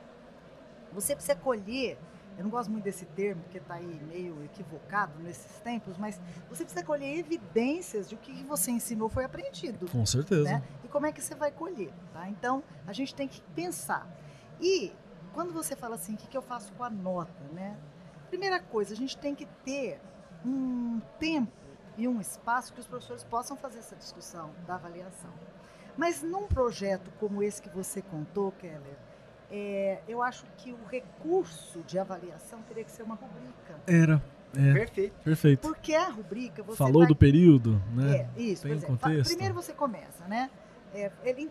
Você precisa colher, eu não gosto muito desse termo, porque está aí meio equivocado nesses tempos, mas você precisa colher evidências de o que que você ensinou foi aprendido. Com certeza. né? E como é que você vai colher, tá? Então, a gente tem que pensar. E quando você fala assim, o que, que eu faço com a nota, né? Primeira coisa, a gente tem que ter um tempo e um espaço que os professores possam fazer essa discussão da avaliação. Mas num projeto como esse que você contou, Keller, é, eu acho que o recurso de avaliação teria que ser uma rubrica. Era. É, Perfeito. perfeito. Porque a rubrica você Falou vai do período, né? é, isso, Tem por exemplo. contexto? Primeiro você começa, né? É, ele,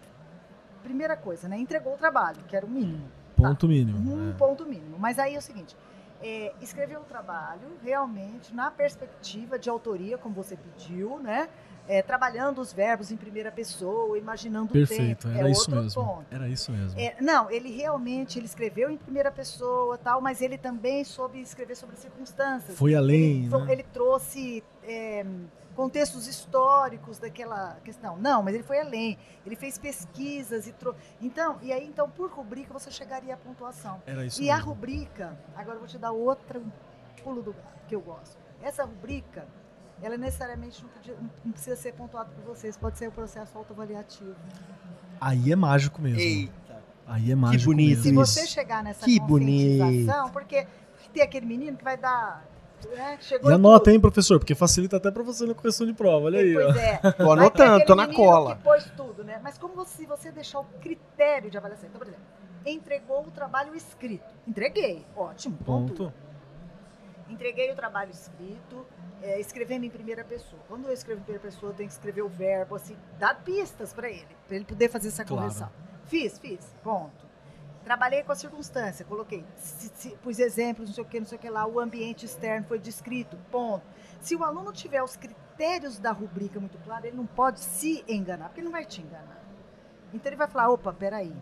primeira coisa, né? Entregou o trabalho, que era o mínimo. Ponto mínimo. Um é. ponto mínimo. Mas aí é o seguinte: é, escreveu o trabalho realmente na perspectiva de autoria, como você pediu, né? É, trabalhando os verbos em primeira pessoa, imaginando Perfeito, o tempo. era é isso mesmo. ponto. Era isso mesmo. É, não, ele realmente ele escreveu em primeira pessoa, tal, mas ele também soube escrever sobre circunstâncias. Foi além, ele, né? ele trouxe é, contextos históricos daquela questão. Não, mas ele foi além. Ele fez pesquisas e trou... então e aí então por rubrica você chegaria à pontuação. Era isso e a mesmo. rubrica, agora eu vou te dar outro pulo do gato que eu gosto. Essa rubrica, ela necessariamente não, podia- não precisa ser pontuada por vocês, pode ser o processo autoavaliativo. Aí é mágico mesmo. Eita. Aí é mágico bonito Se mesmo. isso. você chegar nessa Que conscientização, porque tem aquele menino que vai dar. Chegou E anota, tudo. hein, professor, porque facilita até pra você na correção de prova. Olha aí, ó. Pois é. Tô anotando, tô na cola. Que pôs tudo, né? Mas como você, se você deixar o critério de avaliação. Então, por exemplo, entregou o trabalho escrito. Entreguei. Ótimo. Ponto. Ponto. Entreguei o trabalho escrito, é, escrevendo em primeira pessoa. Quando eu escrevo em primeira pessoa, eu tenho que escrever o verbo, assim, dar pistas para ele, para ele poder fazer essa Claro. correção. Fiz, fiz. Ponto. Trabalhei com a circunstância, coloquei, se, se, pus exemplos, não sei o que, não sei o que lá, o ambiente externo foi descrito, ponto. Se o aluno tiver os critérios da rubrica muito claros, ele não pode se enganar, porque ele não vai te enganar. Então ele vai falar, opa, peraí,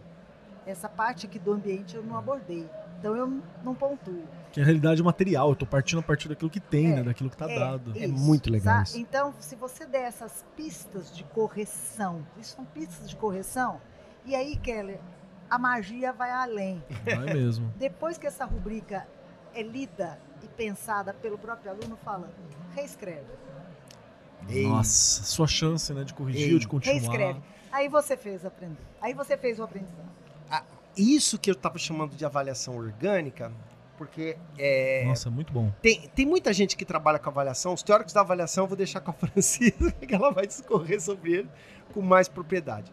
essa parte aqui do ambiente eu não abordei, então eu não pontuo. Que é a realidade material. Eu tô partindo a partir daquilo que tem, É, né? Daquilo que tá É, dado. É muito legal sabe? isso. Então, se você der essas pistas de correção, isso são pistas de correção, e aí, Keller, a magia vai além. Vai mesmo. Depois que essa rubrica é lida e pensada pelo próprio aluno, fala, reescreve. Ei. Nossa, sua chance, né, de corrigir Ei. ou de continuar. Reescreve. Aí você fez aprender. Aí você fez o aprendizado. Isso que eu tava chamando de avaliação orgânica, porque é, Nossa, muito bom. tem, tem muita gente que trabalha com avaliação. Os teóricos da avaliação eu vou deixar com a Francisca, que ela vai discorrer sobre ele com mais propriedade.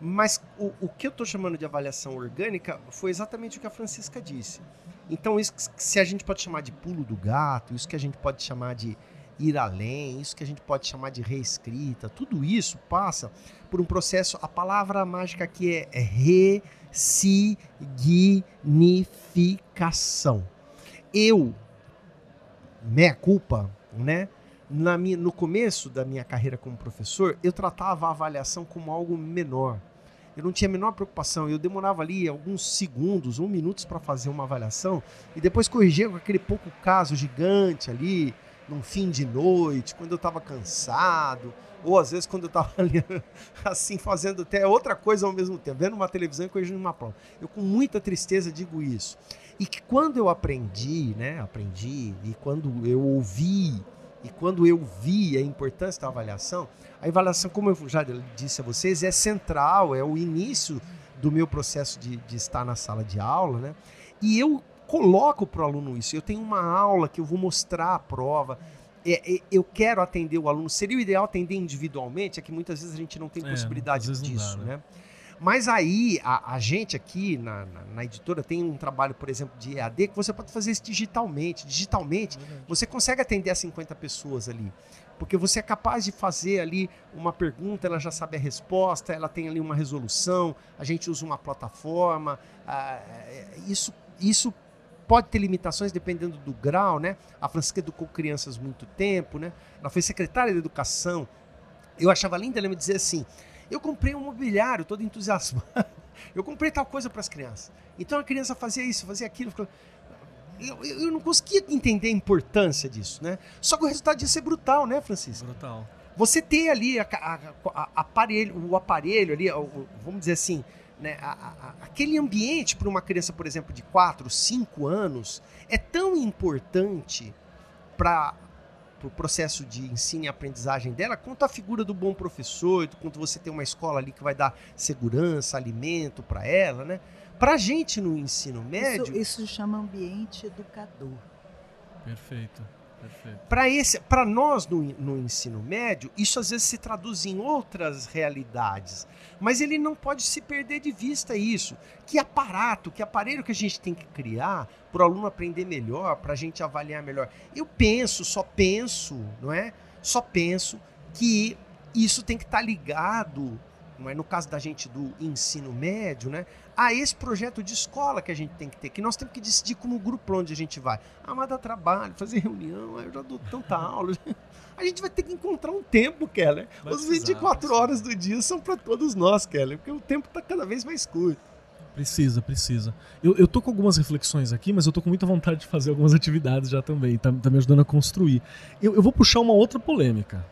Mas o, o que eu estou chamando de avaliação orgânica foi exatamente o que a Francisca disse. Então, isso que se a gente pode chamar de pulo do gato, isso que a gente pode chamar de ir além, isso que a gente pode chamar de reescrita, tudo isso passa por um processo. A palavra mágica aqui é ressignificação. Eu, meia culpa, né? Na minha, no começo da minha carreira como professor, eu tratava a avaliação como algo menor. eu não tinha a menor preocupação. Eu demorava ali alguns segundos ou minutos para fazer uma avaliação e depois corrigia com aquele pouco caso gigante ali, num fim de noite, quando eu estava cansado, ou às vezes quando eu estava ali assim fazendo até outra coisa ao mesmo tempo, vendo uma televisão e corrigindo uma prova. Eu com muita tristeza digo isso. E que quando eu aprendi, né, aprendi, e quando eu ouvi, e quando eu vi a importância da avaliação, a avaliação, como eu já disse a vocês, é central, é o início do meu processo de, de estar na sala de aula, né? E eu coloco para o aluno isso. Eu tenho uma aula que eu vou mostrar a prova. É, é, eu quero atender o aluno. Seria o ideal atender individualmente, é que muitas vezes a gente não tem é, possibilidade disso, dá, né? né? Mas aí, a, a gente aqui na, na, na, editora tem um trabalho, por exemplo, de EAD, que você pode fazer isso digitalmente. Digitalmente, você consegue atender a 50 pessoas ali. Porque você é capaz de fazer ali uma pergunta, ela já sabe a resposta, ela tem ali uma resolução, a gente usa uma plataforma. Ah, isso, isso pode ter limitações dependendo do grau, né? A Francisca educou crianças muito tempo, né? Ela foi secretária de educação. Eu achava linda ela me dizer assim: eu comprei um mobiliário todo entusiasmado. Eu comprei tal coisa para as crianças. Então a criança fazia isso, fazia aquilo. Eu, eu, não conseguia entender a importância disso, né? Só que o resultado ia ser brutal, né, Francisco? Brutal. Você ter ali a, a, a, aparelho, o aparelho ali, vamos dizer assim, né, aquele ambiente para uma criança, por exemplo, de 4, 5 anos, é tão importante para o pro processo de ensino e aprendizagem dela, quanto a figura do bom professor, quanto você ter uma escola ali que vai dar segurança, alimento para ela, né? Para gente no ensino médio. Isso, isso chama ambiente educador. Perfeito. Para nós no, no ensino médio, isso às vezes se traduz em outras realidades, mas ele não pode se perder de vista isso. Que aparato, que aparelho que a gente tem que criar para o aluno aprender melhor, para a gente avaliar melhor. Eu penso, só penso, não é? Só penso que isso tem que estar tá ligado não é? no caso da gente do ensino médio, né? a esse projeto de escola que a gente tem que ter, que nós temos que decidir como grupo onde a gente vai. Ah, mas dá trabalho, fazer reunião, eu já dou tanta aula. A gente vai ter que encontrar um tempo, Keller. Vai Os 24 horas do dia são para todos nós, Keller, porque o tempo está cada vez mais curto. Precisa, precisa. Eu, eu tô com algumas reflexões aqui, mas eu tô com muita vontade de fazer algumas atividades já também. Tá, tá me ajudando a construir. Eu, eu vou puxar uma outra polêmica.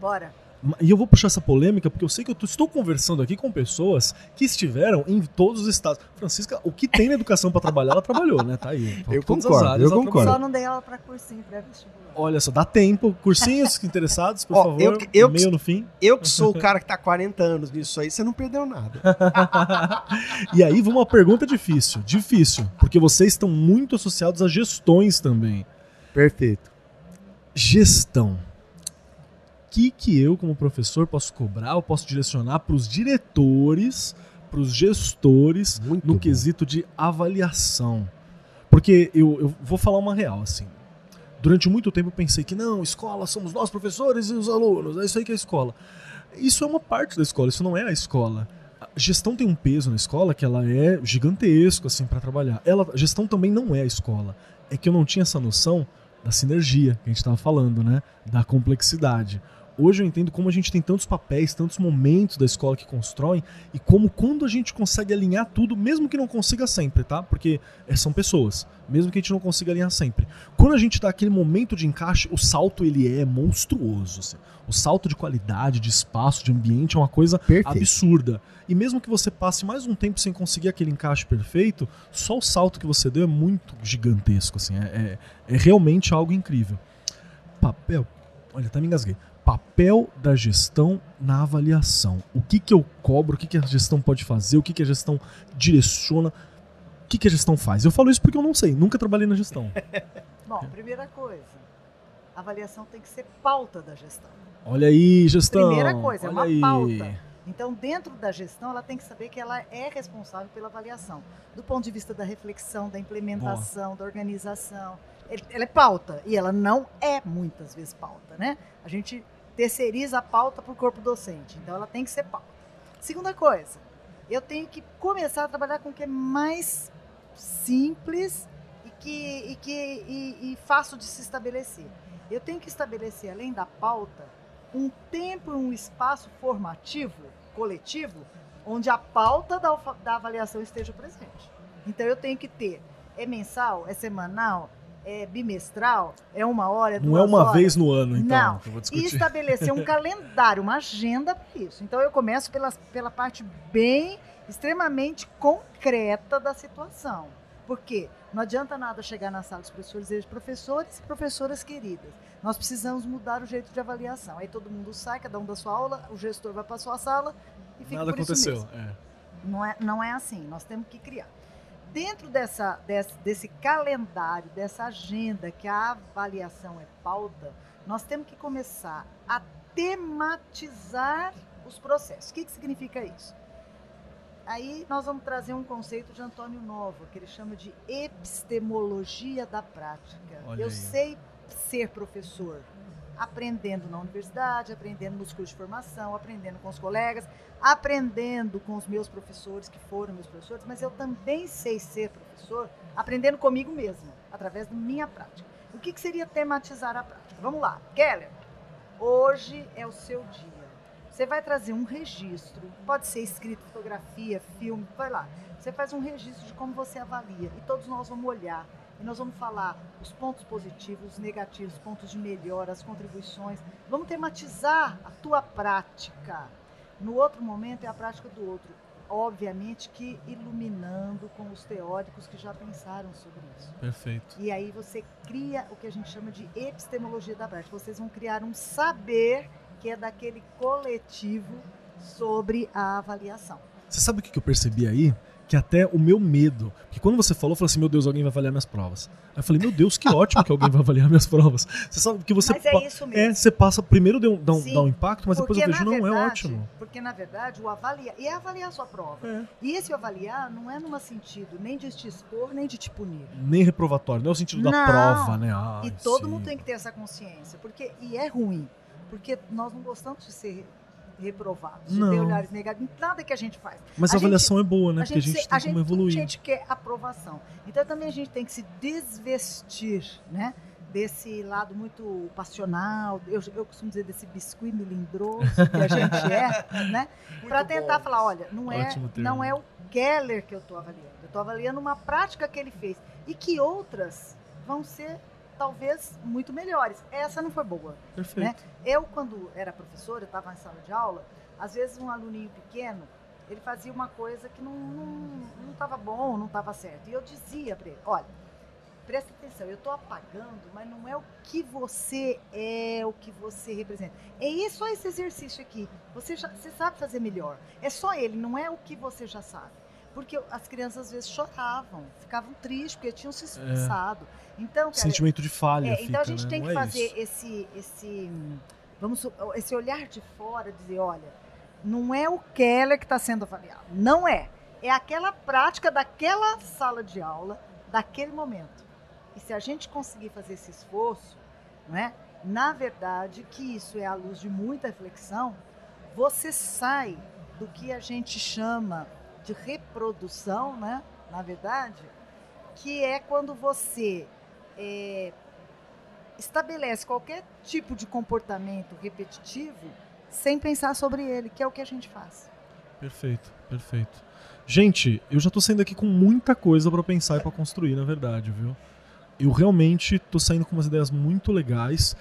Bora. E eu vou puxar essa polêmica porque eu sei que eu estou conversando aqui com pessoas que estiveram em todos os estados. Francisca, o que tem na educação para trabalhar, ela trabalhou, né? Tá aí. Eu concordo, áreas, eu concordo. Só não dei ela para cursinho pré-vestibular. Olha só, dá tempo. Cursinhos interessados, por favor. Eu, eu, meio no fim. Eu que sou o cara que tá há 40 anos nisso aí, você não perdeu nada. e aí, vamos uma pergunta difícil. Difícil, porque vocês estão muito associados a gestões também. Perfeito. Gestão que, que eu, como professor, posso cobrar, eu posso direcionar para os diretores, para os gestores, Muito no bom. quesito de avaliação. Porque eu, eu vou falar uma real, assim. Durante muito tempo eu pensei que não, escola somos nós, professores e os alunos, é isso aí que é a escola. Isso é uma parte da escola, isso não é a escola. A gestão tem um peso na escola que ela é gigantesco assim para trabalhar. Ela, a gestão também não é a escola. É que eu não tinha essa noção da sinergia que a gente estava falando, né? Da complexidade hoje eu entendo como a gente tem tantos papéis, tantos momentos da escola que constroem e como quando a gente consegue alinhar tudo, mesmo que não consiga sempre, tá? Porque é, são pessoas, mesmo que a gente não consiga alinhar sempre. Quando a gente dá aquele momento de encaixe, o salto ele é monstruoso. Assim. O salto de qualidade, de espaço, de ambiente é uma coisa perfeito. absurda. E mesmo que você passe mais um tempo sem conseguir aquele encaixe perfeito, só o salto que você deu é muito gigantesco. Assim, é, é, é realmente algo incrível. Papel. Olha, até me engasguei papel da gestão na avaliação. O que, que eu cobro, o que, que a gestão pode fazer, o que, que a gestão direciona, o que, que a gestão faz. Eu falo isso porque eu não sei, nunca trabalhei na gestão. Bom, primeira coisa, a avaliação tem que ser pauta da gestão. Olha aí, gestão. Primeira coisa, é uma aí. pauta. Então, dentro da gestão, ela tem que saber que ela é responsável pela avaliação, do ponto de vista da reflexão, da implementação, Boa. da organização. Ela é pauta e ela não é muitas vezes pauta, né? A gente terceiriza a pauta para o corpo docente. Então ela tem que ser pauta. Segunda coisa, eu tenho que começar a trabalhar com o que é mais simples e que e que e, e fácil de se estabelecer. Eu tenho que estabelecer além da pauta um tempo um espaço formativo coletivo onde a pauta da, da avaliação esteja presente. Então eu tenho que ter, é mensal, é semanal, é bimestral, é uma hora, Não é uma horas. vez no ano, então, Não. que eu vou E estabelecer um calendário, uma agenda para isso. Então eu começo pela, pela parte bem, extremamente concreta da situação. Por quê? Não adianta nada chegar na sala dos professores e dizer, professores e professoras queridas, nós precisamos mudar o jeito de avaliação. Aí todo mundo sai, cada um da sua aula, o gestor vai para sua sala e fica Nada por isso aconteceu. mesmo. É. Não é, não é assim, nós temos que criar. Dentro dessa, desse, desse calendário, dessa agenda que a avaliação é pauta, nós temos que começar a tematizar os processos. O que, que significa isso? Aí nós vamos trazer um conceito de Antônio Nova, que ele chama de epistemologia da prática. Olha Eu aí. sei ser professor, aprendendo na universidade, aprendendo nos cursos de formação, aprendendo com os colegas, aprendendo com os meus professores, que foram meus professores, mas eu também sei ser professor aprendendo comigo mesmo, através da minha prática. O que, que seria tematizar a prática? Vamos lá, Keller, hoje é o seu dia. Você vai trazer um registro, pode ser escrito, fotografia, filme, vai lá. Você faz um registro de como você avalia e todos nós vamos olhar e nós vamos falar os pontos positivos, os negativos, os pontos de melhora, as contribuições. Vamos tematizar a tua prática. No outro momento é a prática do outro. Obviamente que iluminando com os teóricos que já pensaram sobre isso. Perfeito. E aí você cria o que a gente chama de epistemologia da prática. Vocês vão criar um saber que é daquele coletivo sobre a avaliação. Você sabe o que que eu percebi aí? Que até o meu medo. Porque quando você falou, eu falei assim: meu Deus, alguém vai avaliar minhas provas. Aí eu falei: meu Deus, que ótimo que alguém vai avaliar minhas provas. Você sabe que você. Mas é isso É, mesmo. você passa. Primeiro dá um, dá um, Sim, dá um impacto, mas depois eu vejo, não, é ótimo. Porque, na verdade, o avaliar. E é avaliar a sua prova. É. E esse avaliar não é numa sentido nem de te expor, nem de te punir. Nem reprovatório, não é o sentido da Não. prova, né? Ah, e todo sim. mundo tem que ter essa consciência. Porque, e é ruim. Porque nós não gostamos de ser reprovados, de Não. ter olhares negativos. Nada que a gente faz. Mas a, a gente- avaliação é boa, né? a Porque a gente, gente se- tem a como gente, evoluir. A gente quer aprovação. Então também a gente tem que se desvestir, né? Desse lado muito passional, eu, eu costumo dizer desse biscuit melindroso que a gente é, né? Para tentar falar, olha, não é, termo. não é o Keller que eu estou avaliando, eu estou avaliando uma prática que ele fez e que outras vão ser talvez muito melhores. Essa não foi boa. Perfeito. né? Eu, quando era professora, eu estava em sala de aula, às vezes um aluninho pequeno, ele fazia uma coisa que não não estava bom, não estava certo. E eu dizia para ele, olha, presta atenção, eu estou apagando, mas não é o que você é, o que você representa. É isso, só esse exercício aqui. Você, já, você sabe fazer melhor. É só ele, não é o que você já sabe. Porque as crianças às vezes choravam, ficavam tristes, porque tinham se esforçado. Então, cara, Sentimento de falha. é, fica, então a gente né? tem que é fazer esse, esse, vamos, esse olhar de fora, dizer, olha, não é o Keller que está sendo avaliado, não é. É aquela prática daquela sala de aula, daquele momento. E se a gente conseguir fazer esse esforço, não é? Na verdade, que isso é à luz de muita reflexão, você sai do que a gente chama de reprodução, né? Na verdade, que é quando você é, estabelece qualquer tipo de comportamento repetitivo sem pensar sobre ele, que é o que a gente faz. Perfeito, perfeito. Gente, eu já tô saindo aqui com muita coisa pra pensar e pra construir, na verdade, viu? Eu realmente tô saindo com umas ideias muito legais.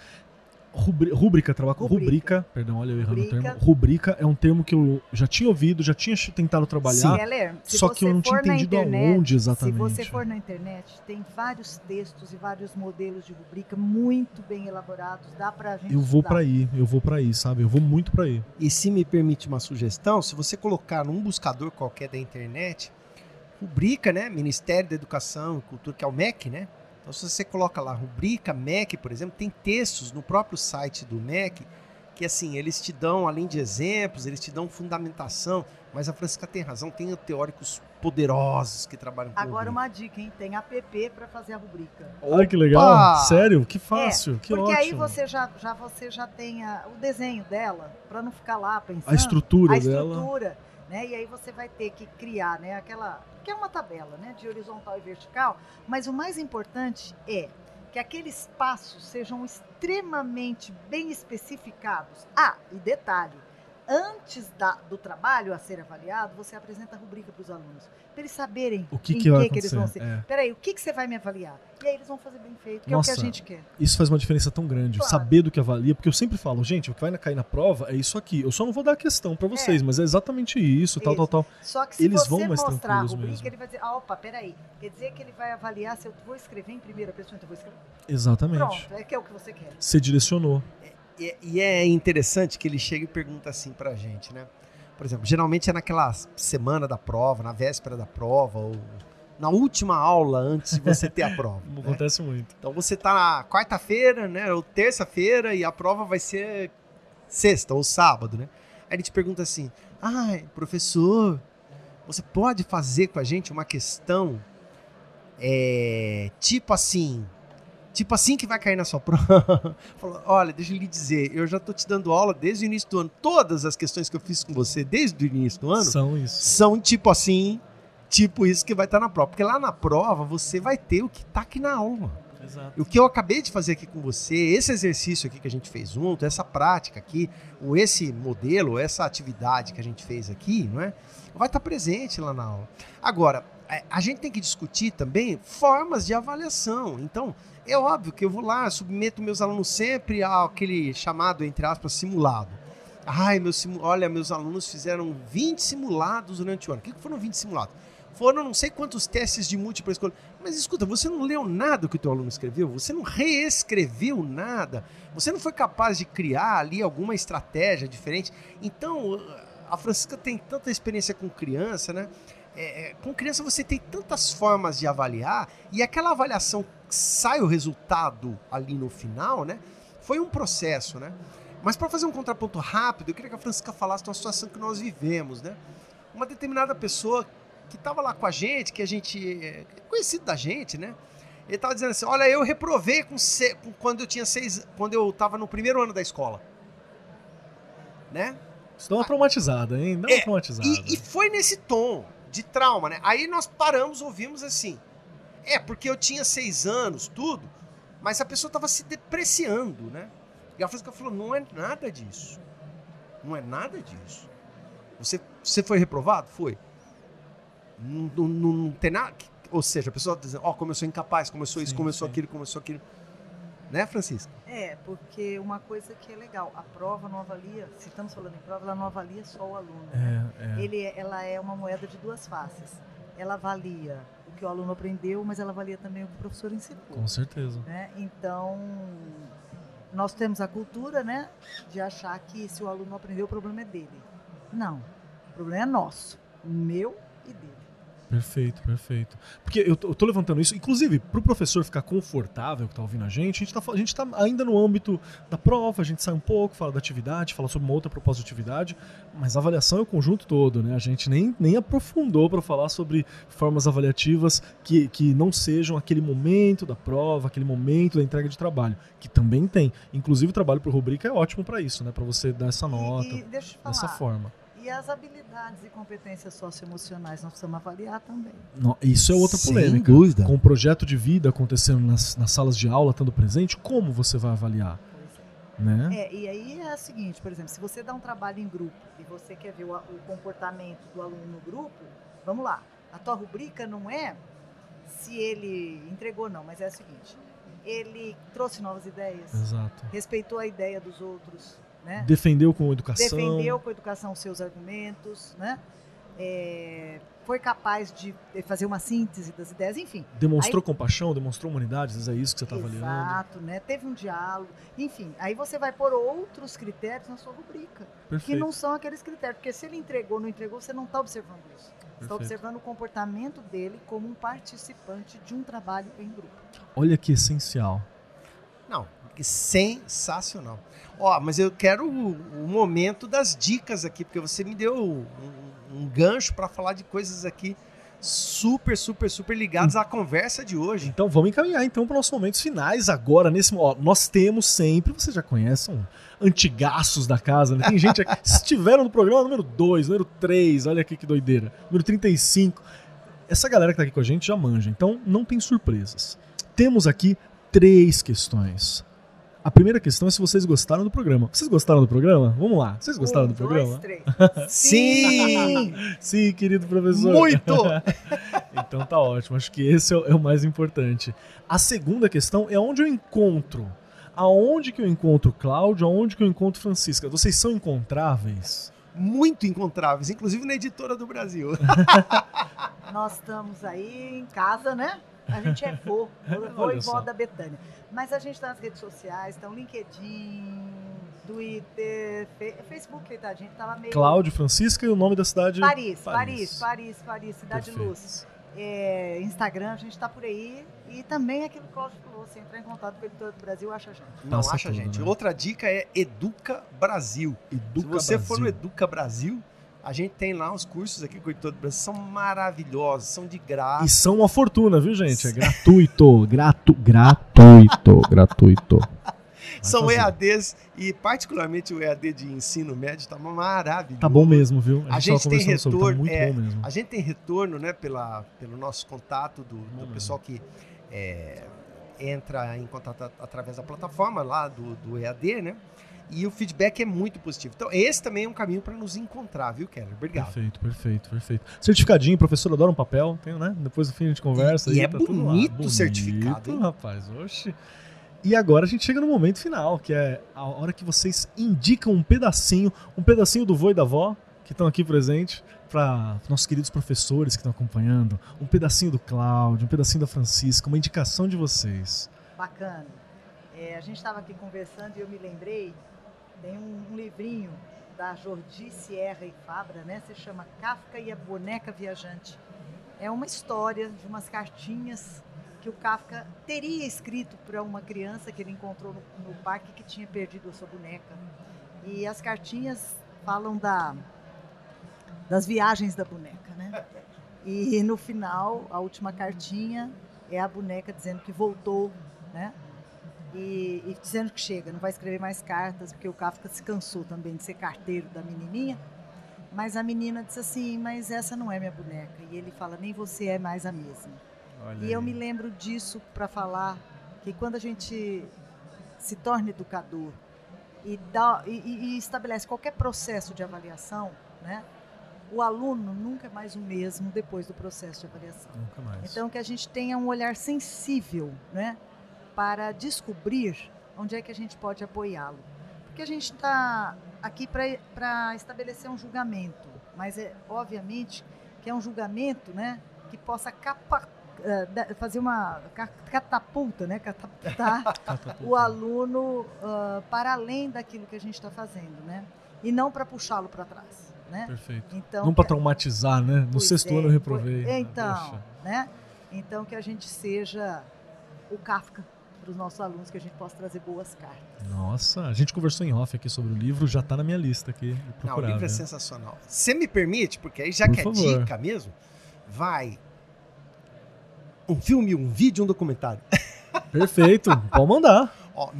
Rubri- Rúbrica, trabalhar com Rubrica. rubrica. Perdão, olha eu errando o Rubrica. termo. Rubrica é um termo que eu já tinha ouvido, já tinha tentado trabalhar. Keller, se só que eu não tinha entendido internet, aonde exatamente. Se você for na internet, tem vários textos e vários modelos de rubrica muito bem elaborados, dá pra gente Eu vou pra aí, eu vou pra aí, sabe? Eu vou muito pra aí. E se me permite uma sugestão, se você colocar num buscador qualquer da internet, rubrica, né? Ministério da Educação e Cultura, que é o MEC, né? Então, se você coloca lá rubrica MEC, por exemplo, tem textos no próprio site do MEC que, assim, eles te dão, além de exemplos, eles te dão fundamentação. Mas a Francisca tem razão, tem teóricos poderosos que trabalham com Agora rubrica. uma dica, hein? Tem app para fazer a rubrica. Olha que legal. Opa! Sério? Que fácil, que É, Porque ótimo. aí você já, já você já tem a- o desenho dela para não ficar lá pensando. A estrutura a dela. estrutura, né? E aí você vai ter que criar, né? Aquela que é uma tabela, né? De horizontal e vertical. Mas o mais importante é que aqueles passos sejam extremamente bem especificados. Ah, e detalhe, antes da- do trabalho a ser avaliado, você apresenta a rubrica para os alunos, para eles saberem O que, em que vai que eles vão ser. É. Peraí, o que, que você vai me avaliar? E aí eles vão fazer bem feito, que é o Nossa. que a gente quer. Isso faz uma diferença tão grande. Claro. Saber do que avalia, porque eu sempre falo, gente, o que vai na- cair na prova é isso aqui. Eu só não vou dar a questão pra vocês, mas é exatamente isso, tal, Isso. tal, tal. Só que se Eles você vão mais mostrar a rubrica, mesmo. ele vai dizer, ah, opa, peraí, quer dizer que ele vai avaliar se eu vou escrever em primeira pessoa, então eu vou escrever. Exatamente. Pronto, é que é o que você quer. Você direcionou. E, e é interessante que ele chega e pergunta assim pra gente, né? Por exemplo, geralmente é naquela semana da prova, na véspera da prova, ou na última aula antes de você ter a prova. né? Acontece muito. Então você tá na quarta-feira, né? Ou terça-feira, e a prova vai ser sexta ou sábado, né? Aí ele te pergunta assim: ai, professor, você pode fazer com a gente uma questão é, tipo assim. Tipo assim que vai cair na sua prova. Falou, olha, deixa eu lhe dizer, eu já tô te dando aula desde o início do ano. Todas as questões que eu fiz com você desde o início do ano São isso. são tipo assim, tipo isso que vai estar na prova. Porque lá na prova você vai ter o que tá aqui na aula. Exato. O que eu acabei de fazer aqui com você, esse exercício aqui que a gente fez junto, essa prática aqui, ou esse modelo, essa atividade que a gente fez aqui, não é? Vai estar presente lá na aula. Agora, a gente tem que discutir também formas de avaliação. Então, é óbvio que eu vou lá, submeto meus alunos sempre àquele chamado, entre aspas, simulado. Ai, meu simu... olha, meus alunos fizeram 20 simulados durante o ano. O que que foram 20 simulados? Foram não sei quantos testes de múltipla escolha. Mas escuta, você não leu nada que o teu aluno escreveu? Você não reescreveu nada? Você não foi capaz de criar ali alguma estratégia diferente? Então, a Francisca tem tanta experiência com criança, né? É, é, com criança você tem tantas formas de avaliar e aquela avaliação que sai o resultado ali no final, né? Foi um processo, né? Mas para fazer um contraponto rápido, eu queria que a Francisca falasse de uma situação que nós vivemos, né? Uma determinada pessoa que estava lá com a gente, que a gente é conhecido da gente, né? Ele estava dizendo assim: Olha, eu reprovei com se- quando eu tinha seis, quando eu estava no primeiro ano da escola, né? Dá uma traumatizada, hein? Uma É, traumatizada. E, e foi nesse tom de trauma, né? Aí nós paramos, ouvimos assim. É, porque eu tinha seis anos, tudo, mas a pessoa estava se depreciando, né? E a Francisca falou: não é nada disso. Não é nada disso. Você, você foi reprovado? Foi. Não, não, não- tem nada. Ou seja, a pessoa tá dizendo: ó, como eu sou incapaz, como eu sou isso, Sim, como eu sou sim. aquilo, como eu sou aquilo. Né, Francisca? É, porque uma coisa que é legal, a prova não avalia, se estamos falando em prova, ela não avalia só o aluno. né? É, é. Ele, ela é uma moeda de duas faces. Ela avalia o que o aluno aprendeu, mas ela avalia também o que o professor ensinou. Com certeza. né? Então, nós temos a cultura, né, de achar que se o aluno aprendeu, o problema é dele. Não, o problema é nosso, meu e dele. Perfeito, perfeito. Porque eu tô, eu tô levantando isso, inclusive, pro professor ficar confortável que tá ouvindo a gente, a gente tá, a gente tá ainda no âmbito da prova, a gente sai um pouco, fala da atividade, fala sobre uma outra proposta de atividade, mas a avaliação é o conjunto todo, né? A gente nem, nem aprofundou para falar sobre formas avaliativas que, que não sejam aquele momento da prova, aquele momento da entrega de trabalho, que também tem. Inclusive, o trabalho por rubrica é ótimo para isso, né? Para você dar essa nota, E, e deixa eu te falar, dessa forma. E as habilidades e competências socioemocionais nós precisamos avaliar também. No- Isso é outra Sem polêmica. dúvida. Com o projeto de vida acontecendo nas, nas salas de aula, estando presente, como você vai avaliar? É. Né? É, e aí é o seguinte, por exemplo, se você dá um trabalho em grupo e você quer ver o, o comportamento do aluno no grupo, vamos lá. A tua rubrica não é se ele entregou, não, mas é o seguinte: ele trouxe novas ideias, Exato. respeitou a ideia dos outros, né? Defendeu com educação. defendeu com educação os seus argumentos, né? É, foi capaz de fazer uma síntese das ideias, enfim. Demonstrou compaixão, demonstrou humanidade, às vezes é isso que você está avaliando. Exato, né? Teve um diálogo, enfim. Aí você vai pôr outros critérios na sua rubrica, que Perfeito. não são aqueles critérios, porque se ele entregou, não entregou, você não está observando isso. Você está observando o comportamento dele como um participante de um trabalho em grupo. Olha que essencial. Sensacional. Ó, mas eu quero o, o momento das dicas aqui, porque você me deu um, um gancho para falar de coisas aqui super, super, super ligadas à conversa de hoje. Então vamos encaminhar então para os nossos momentos finais agora. Nesse, ó, nós temos sempre, vocês já conhecem, antigaços da casa, né? Tem gente aqui, estiveram no programa número 2, número 3, olha aqui que doideira, número 35. Essa galera que tá aqui com a gente já manja, então não tem surpresas. Temos aqui três questões. A primeira questão é se vocês gostaram do programa. Vocês gostaram do programa? Vamos lá. Vocês gostaram um, do programa? Dois, três. Sim! Sim, querido professor. Muito! então tá ótimo. Acho que esse é o, é o mais importante. A segunda questão é onde eu encontro. Aonde que eu encontro Cláudio? Aonde que eu encontro Francisca? Vocês são encontráveis? Muito encontráveis, inclusive na editora do Brasil. Nós estamos aí em casa, né? A gente é vô, vô e vó da Betânia. Mas a gente está nas redes sociais, então LinkedIn, Twitter, Facebook, coitadinho, tava meio... Cláudio, Francisca e o nome da cidade? Paris, Paris, Paris, Paris, Cidade Perfeito. Luz. É, Instagram, a gente está por aí. E também aquilo que o Cláudio falou, você entrar em contato com o editor do Brasil, acha a gente. Não Passa acha, tudo, gente. né? Outra dica é Educa Brasil. Educa Se você Brasil. for no Educa Brasil, a gente tem lá os cursos aqui com o editor do Brasil. São maravilhosos, são de E graça. são uma fortuna, viu, gente? É gratuito. Gratu, gratuito. Gratuito. Vai São fazer. EADs e particularmente o EAD de ensino médio tá maravilhoso. Tá bom mesmo, viu? A tava gente tem conversando sobre, tá retorno, muito é, bom mesmo. A gente tem retorno, né, pela, pelo nosso contato do, do pessoal que é, entra em contato a- através da plataforma lá do, do EAD, né? E o feedback é muito positivo. Então, esse também é um caminho para nos encontrar, viu, Keller? Obrigado. Perfeito, perfeito, perfeito. Certificadinho, professor adora um papel, tem, né? Depois no fim a gente conversa. E- aí, e é tá bonito o certificado, hein? rapaz, oxe. E agora a gente chega no momento final, que é a hora que vocês indicam um pedacinho, um pedacinho do vô e da vó, que estão aqui presentes, para nossos queridos professores que estão acompanhando, um pedacinho do Cláudio, um pedacinho da Francisca, uma indicação de vocês. Bacana. É, a gente estava aqui conversando e eu me lembrei, tem um, um livrinho da Jordi Sierra e Fabra, né? Se chama Kafka e a Boneca Viajante. É uma história de umas cartinhas que o Kafka teria escrito para uma criança que ele encontrou no, no parque que tinha perdido a sua boneca. E as cartinhas falam da, das viagens da boneca, né? E no final, a última cartinha é a boneca dizendo que voltou, né? E, e dizendo que chega, não vai escrever mais cartas, porque o Kafka se cansou também de ser carteiro da menininha. Mas a menina disse assim: Mas essa não é minha boneca. E ele fala: Nem você é mais a mesma. Olha E eu aí. me lembro disso para falar que quando a gente se torna educador e, dá, e, e- estabelece qualquer processo de avaliação, né, o aluno nunca é mais o mesmo depois do processo de avaliação. Nunca mais. Então, que a gente tenha um olhar sensível né, para descobrir onde é que a gente pode apoiá-lo. Porque a gente está aqui para estabelecer um julgamento, mas é obviamente que é um julgamento né, que possa capa, eh, fazer uma ca- catapulta, né, catapultar o aluno ah, para além daquilo que a gente está fazendo, né? E não para puxá-lo para trás, né? Perfeito. Então, Não para traumatizar, né? No sexto é, ano eu reprovei. pois- Ah, Então, né? Então que a gente seja o Kafka para os nossos alunos, que a gente possa trazer boas cartas. Nossa, a gente conversou em off aqui sobre o livro, já tá na minha lista aqui. de Não, o procurar, livro é né? sensacional. Você me permite, porque aí já Por que é favor. dica mesmo, vai um filme, um vídeo, um documentário. Perfeito, pode mandar. Ó,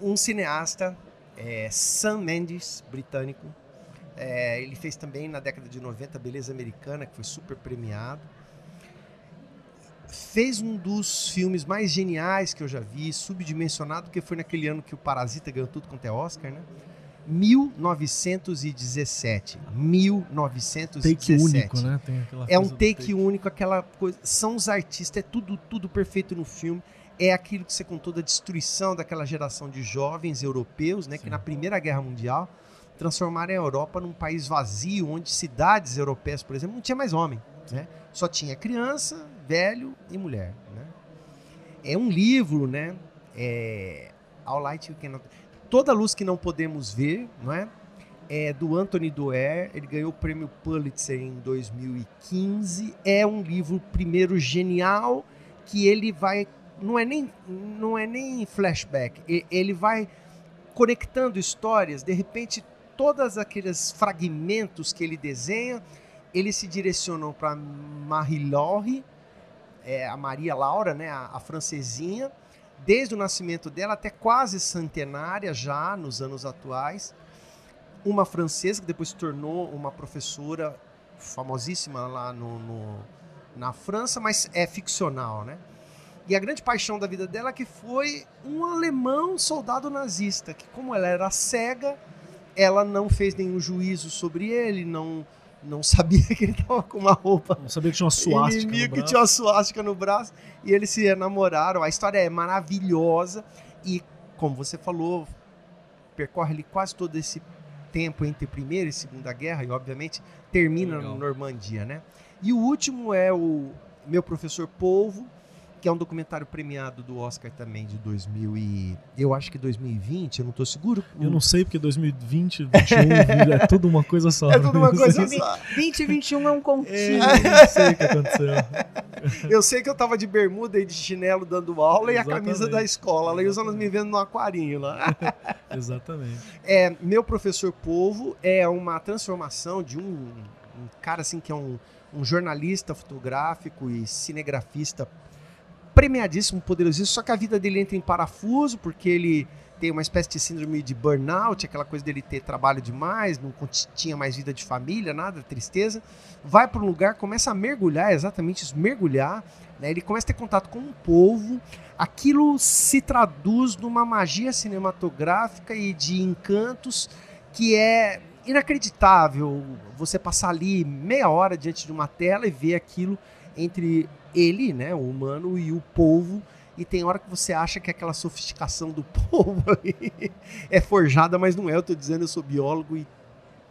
um cineasta, é, Sam Mendes, britânico. É, ele fez também na década de 90 Beleza Americana, que foi super premiado. Fez um dos filmes mais geniais que eu já vi, subdimensionado, que foi naquele ano que o Parasita ganhou tudo quanto é Oscar, né? 1917. 1917. Take único, né? É um do take, único, aquela coisa. São os artistas, é tudo, tudo perfeito no filme. É aquilo que você contou da destruição daquela geração de jovens europeus, né? Que Sim. na Primeira Guerra Mundial transformaram a Europa num país vazio, onde cidades europeias, por exemplo, não tinha mais homem, né? Só tinha criança, velho e mulher, né? É um livro, né? É... All Light You Cannot... Toda Luz Que Não Podemos Ver, não é? é do Anthony Doerr, ele ganhou o prêmio Pulitzer em 2015. É um livro primeiro genial que ele vai não é nem não é nem flashback, ele vai conectando histórias, de repente todos aqueles fragmentos que ele desenha, eles se direcionam para Marie-Laure, é, a Maria Laura, né, a, a francesinha, desde o nascimento dela até quase centenária já nos anos atuais uma francesa que depois se tornou uma professora famosíssima lá no, no- na França, mas é ficcional, né? E a grande paixão da vida dela é que foi um alemão soldado nazista, que como ela era cega, ela não fez nenhum juízo sobre ele, não não sabia que ele estava com uma roupa. Não sabia que tinha uma suástica. Inimigo que tinha uma suástica no braço. E eles se namoraram. A história é maravilhosa. E, como você falou, percorre ali quase todo esse tempo entre Primeira e Segunda Guerra. E, obviamente, termina Legal. na Normandia, né? E o último é o Meu Professor Polvo, que é um documentário premiado do Oscar também de 2000 e... Eu acho que 2020, eu não estou seguro. Eu não sei, porque 2020, 2021, é tudo uma coisa só. É tudo uma coisa só. 2021 é um É, contínuo. não sei o que aconteceu. Eu sei que eu tava de bermuda e de chinelo dando aula e a camisa Exatamente. da escola. Ela ia usando me vendo no aquarinho lá. Exatamente. É, meu professor Povo é uma transformação de um, um cara assim que é um, um jornalista fotográfico e cinegrafista premiadíssimo, poderosíssimo, só que a vida dele entra em parafuso porque ele tem uma espécie de síndrome de burnout, aquela coisa dele ter trabalho demais, não tinha mais vida de família, nada, tristeza. Vai para um lugar, começa a mergulhar, exatamente isso, mergulhar. né? Ele começa a ter contato com um povo. Aquilo se traduz numa magia cinematográfica e de encantos que é inacreditável. Você passar ali meia hora diante de uma tela e ver aquilo entre ele, né, o humano, e o povo. E tem hora que você acha que aquela sofisticação do povo é forjada, mas não é. Eu tô dizendo, eu sou biólogo e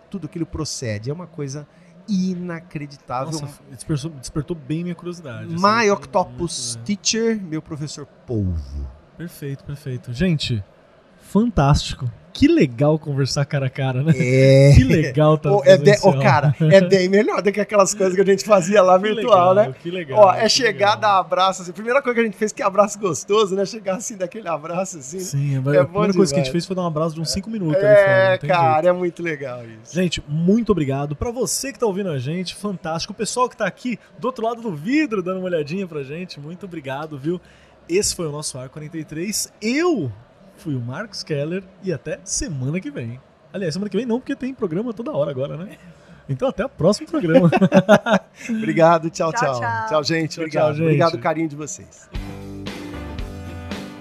tudo aquilo procede. É uma coisa inacreditável. Nossa, despertou, despertou bem minha curiosidade. assim. My Octopus Muito, Teacher, meu professor polvo. Perfeito, perfeito. Gente, fantástico. Que legal conversar cara a cara, né? É. Que legal tá é cara, é bem melhor do que aquelas coisas que a gente fazia lá Que virtual, legal, né? Que legal. Ó, é chegar, legal. dar abraço, assim. A primeira coisa que a gente fez, que abraço gostoso, né? Chegar assim, daquele abraço, assim. Sim, a É primeira bom coisa que a gente fez foi dar um abraço de uns 5 minutos fora. É, cara, jeito. é muito legal isso. Gente, muito obrigado. Pra você que tá ouvindo a gente, fantástico. O pessoal que tá aqui do outro lado do vidro dando uma olhadinha pra gente, muito obrigado, viu? Esse foi o nosso Ar 43. Eu fui o Marcos Keller e até semana que vem. Aliás, semana que vem não, porque tem programa toda hora agora, né? Então até o próximo programa. Obrigado, tchau, Tchau, tchau. tchau. Tchau, gente. Obrigado. tchau, gente. Obrigado, carinho de vocês.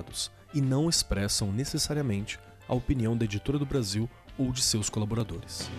publicados e não expressam necessariamente a opinião da editora do Brasil ou de seus colaboradores.